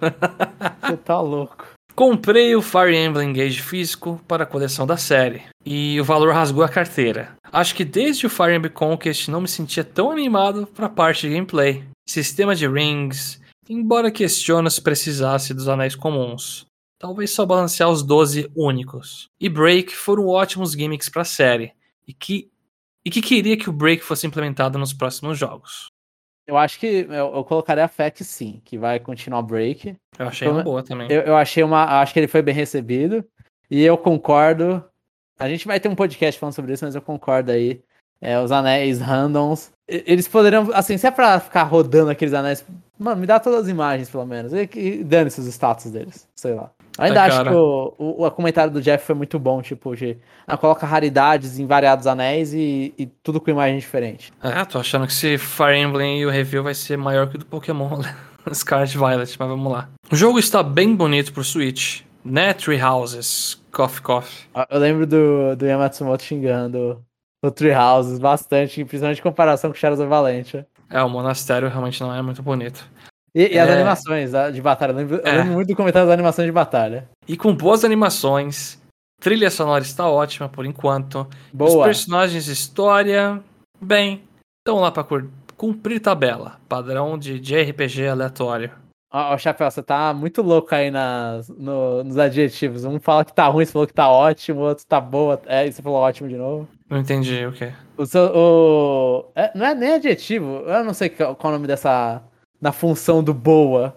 Você tá louco. Comprei o Fire Emblem Engage físico para a coleção da série, e o valor rasgou a carteira. Acho que desde o Fire Emblem Conquest não me sentia tão animado para a parte de gameplay. Sistema de rings, embora questione se precisasse dos anéis comuns. Talvez só balancear os 12 únicos. E Break foram ótimos gimmicks para a série, e que, e que queria que o Break fosse implementado nos próximos jogos. Eu acho que eu, eu colocaria a fé que sim, que vai continuar o break. Eu achei Então, uma boa também. Eu, eu achei uma. Acho que ele foi bem recebido. E eu concordo. A gente vai ter um podcast falando sobre isso, mas eu concordo aí. É, os anéis randoms. Eles poderiam. Assim, se é pra ficar rodando aqueles anéis. Mano, me dá todas as imagens, pelo menos. E, e dane-se os status deles. Sei lá. Ainda Tá, acho cara. que o, o, o comentário do Jeff foi muito bom, tipo, de. Ah, coloca raridades em variados anéis e, e tudo com imagem diferente. Ah, tô achando que esse Fire Emblem e o review vai ser maior que o do Pokémon Scarlet Violet, mas vamos lá. O jogo está bem bonito pro Switch. Né, Tree Houses, Coffee Coffee. Ah, Eu lembro do, do Yamatsumoto xingando o Treehouses bastante, principalmente em comparação com Shadows of Valentia. É, o monastério realmente não é muito bonito. E, e as É. animações de batalha. Eu lembro, É. muito do comentário das animações de batalha. E com boas animações, Trilha sonora está ótima por enquanto. Boa. Os personagens, história, bem, estão lá para cumprir tabela. Padrão de, de RPG aleatório. Ó, ó, Chapéu, você tá muito louco aí nas, no- nos adjetivos. Um fala que tá ruim, você falou que tá ótimo, o outro tá boa. É, e você falou ótimo de novo. Não entendi o quê? O seu. O... é, não é nem adjetivo, eu não sei qual, qual é o nome dessa. Na função do boa.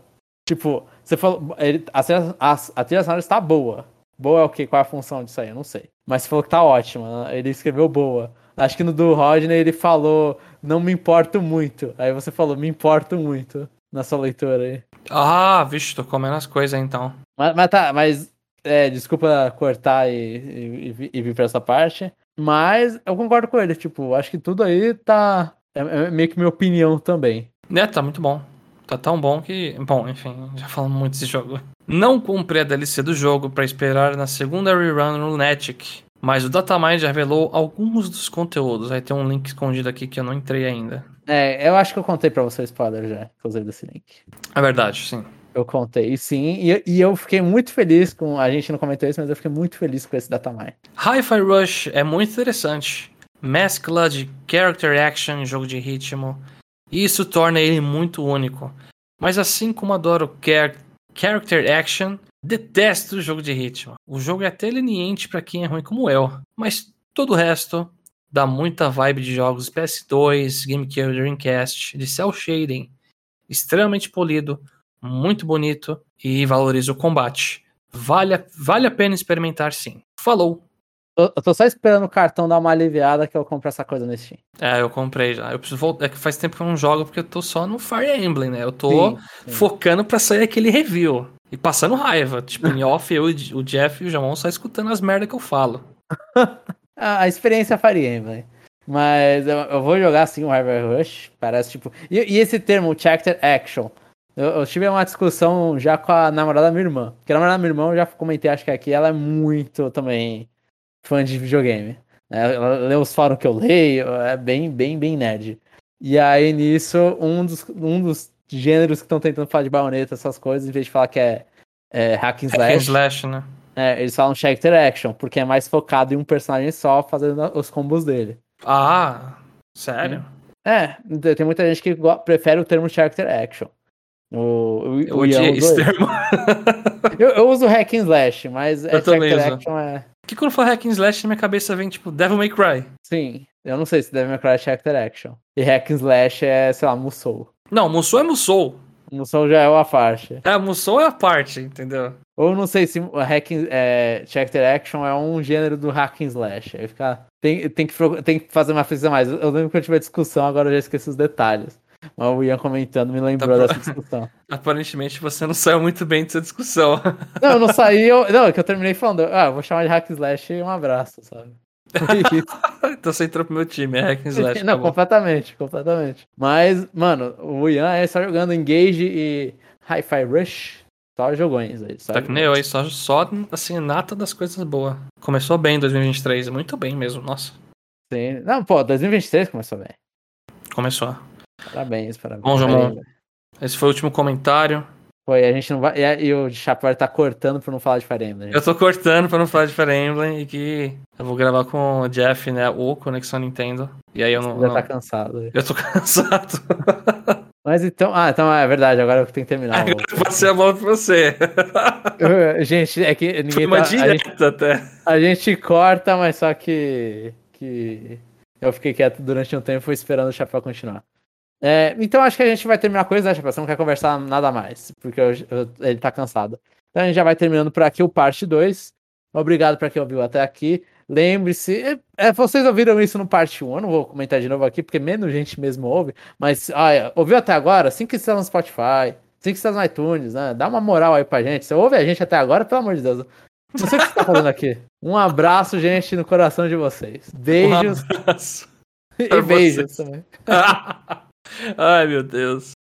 Tipo, você falou. Ele, a, trilha- a, a trilha sonora está boa. Boa é o quê? Qual é a função disso aí? Eu não sei. Mas você falou que tá ótima. né? Ele escreveu boa. Acho que no do Rodney ele falou não me importo muito. Aí você falou me importo muito na sua leitura aí. Ah, vixe, tô comendo as coisas então. Mas, mas tá, mas. É, desculpa cortar e, e, e vi- e vir pra essa parte. Mas eu concordo com ele. Tipo, acho que tudo aí tá. É, é meio que minha opinião também. É, tá muito bom. Tá tão bom que. Bom, enfim, já falamos muito desse jogo. Não comprei a DLC do jogo pra esperar na segunda rerun no Lunatic. Mas o Datamind já revelou alguns dos conteúdos. Aí tem um link escondido aqui que eu não entrei ainda. É, eu acho que eu contei pra você o spoiler já, inclusive desse link. É verdade, sim. Eu contei, sim. E, e eu fiquei muito feliz com. A gente não comentou isso, mas eu fiquei muito feliz com esse datamine. Hi-Fi Rush é muito interessante. Mescla de character action, jogo de ritmo. E isso torna ele muito único. Mas assim como adoro char character action, detesto o jogo de ritmo. O jogo é até leniente pra quem é ruim como eu. Mas todo o resto dá muita vibe de jogos PS2, GameCube, Dreamcast, de cel shading. Extremamente polido, muito bonito e valoriza o combate. Vale a, vale a pena experimentar sim. Falou! Eu, eu tô só esperando o cartão dar uma aliviada que eu compro essa coisa nesse Steam. É, eu comprei já. Eu preciso voltar. É que faz tempo que eu não jogo porque eu tô só no Fire Emblem, né? Eu tô Sim, sim. focando pra sair aquele review. E passando raiva. Tipo, em off, eu, e o Jeff e o Jamon só escutando as merdas que eu falo. A, experiência faria, hein, velho. Mas eu, eu vou jogar assim o River Rush. Parece tipo. E, e esse termo, Character Action. Eu, eu tive uma discussão já com a namorada da minha irmã. Porque a namorada da minha irmã, eu já comentei, acho que aqui, ela é muito também fã de videogame. né? Ela lê os fóruns que eu leio, é bem, bem, bem nerd. E aí nisso, um dos, um dos gêneros que estão tentando falar de baioneta, essas coisas, em vez de falar que é, é hack and Hack and slash, slash, né? é, eles falam character action, porque é mais focado em um personagem só fazendo os combos dele. Ah, sério? É, tem muita gente que prefere o termo character action. O, o, Eu odiei esse termo. Eu, eu uso hack and slash, mas é Eu também uso. action é. Porque quando fala hack and slash, na minha cabeça vem tipo Devil May Cry. Sim, eu não sei se Devil May Cry é character action. E hack and slash é, sei lá, Musou. Não, Musou é Musou. Musou já é uma faixa. É, Musou é a parte, entendeu? Ou não sei se o hack é, character action é um gênero do hack and slash. Aí fica, tem, tem, que, tem que fazer uma pesquisa mais. Eu lembro que eu tive a discussão, agora eu já esqueci os detalhes. Mas o Ian comentando me lembrou Tá dessa discussão. Aparentemente você não saiu muito bem dessa discussão. Não, eu não saí, eu, não, é que eu terminei falando, ah, eu vou chamar de hack slash e um abraço, sabe? Então você entrou pro meu time, é hack and slash. não, acabou. completamente, completamente. Mas, mano, o Ian é só jogando Engage e Hi-Fi Rush, só jogões aí. Só Tá que nem eu aí, só, só assim, nata das coisas boas. Começou bem em 2023, muito bem mesmo, nossa. Sim. Não, pô, 2023 começou bem. Começou. Parabéns, parabéns. Bom, Jamon. Aí, Esse foi o último comentário. Foi, a gente não vai. E, e o Chapéu tá cortando pra não falar de Fire Emblem. Eu tô cortando pra não falar de Fire Emblem e que eu vou gravar com o Jeff, né? O Conexão Nintendo. E aí eu não. Você já não- tá cansado. Eu tô cansado. Mas então. Ah, então é verdade, agora eu tenho que terminar. Agora eu passei a bola pra você. Gente, é que Foi ninguém uma tá. A gente, direta até. a gente corta, mas só que. que eu fiquei quieto durante um tempo esperando o Chapéu continuar. É, então acho que a gente vai terminar com isso, né, Chapéu? Você não quer conversar nada mais, porque eu- eu- ele tá cansado. Então a gente já vai terminando por aqui o parte 2. Obrigado pra quem ouviu até aqui. Lembre-se, é, é, vocês ouviram isso no parte 1, eu não vou comentar de novo aqui, porque menos gente mesmo ouve, mas olha, ouviu até agora? 5 estrelas no Spotify, 5 estrelas no iTunes, né? Dá uma moral aí pra gente. Você ouve a gente até agora, pelo amor de Deus. Não sei o que você tá falando aqui. Um abraço, gente, no coração de vocês. Beijos Um e beijos vocês. também. Ai, meu Deus.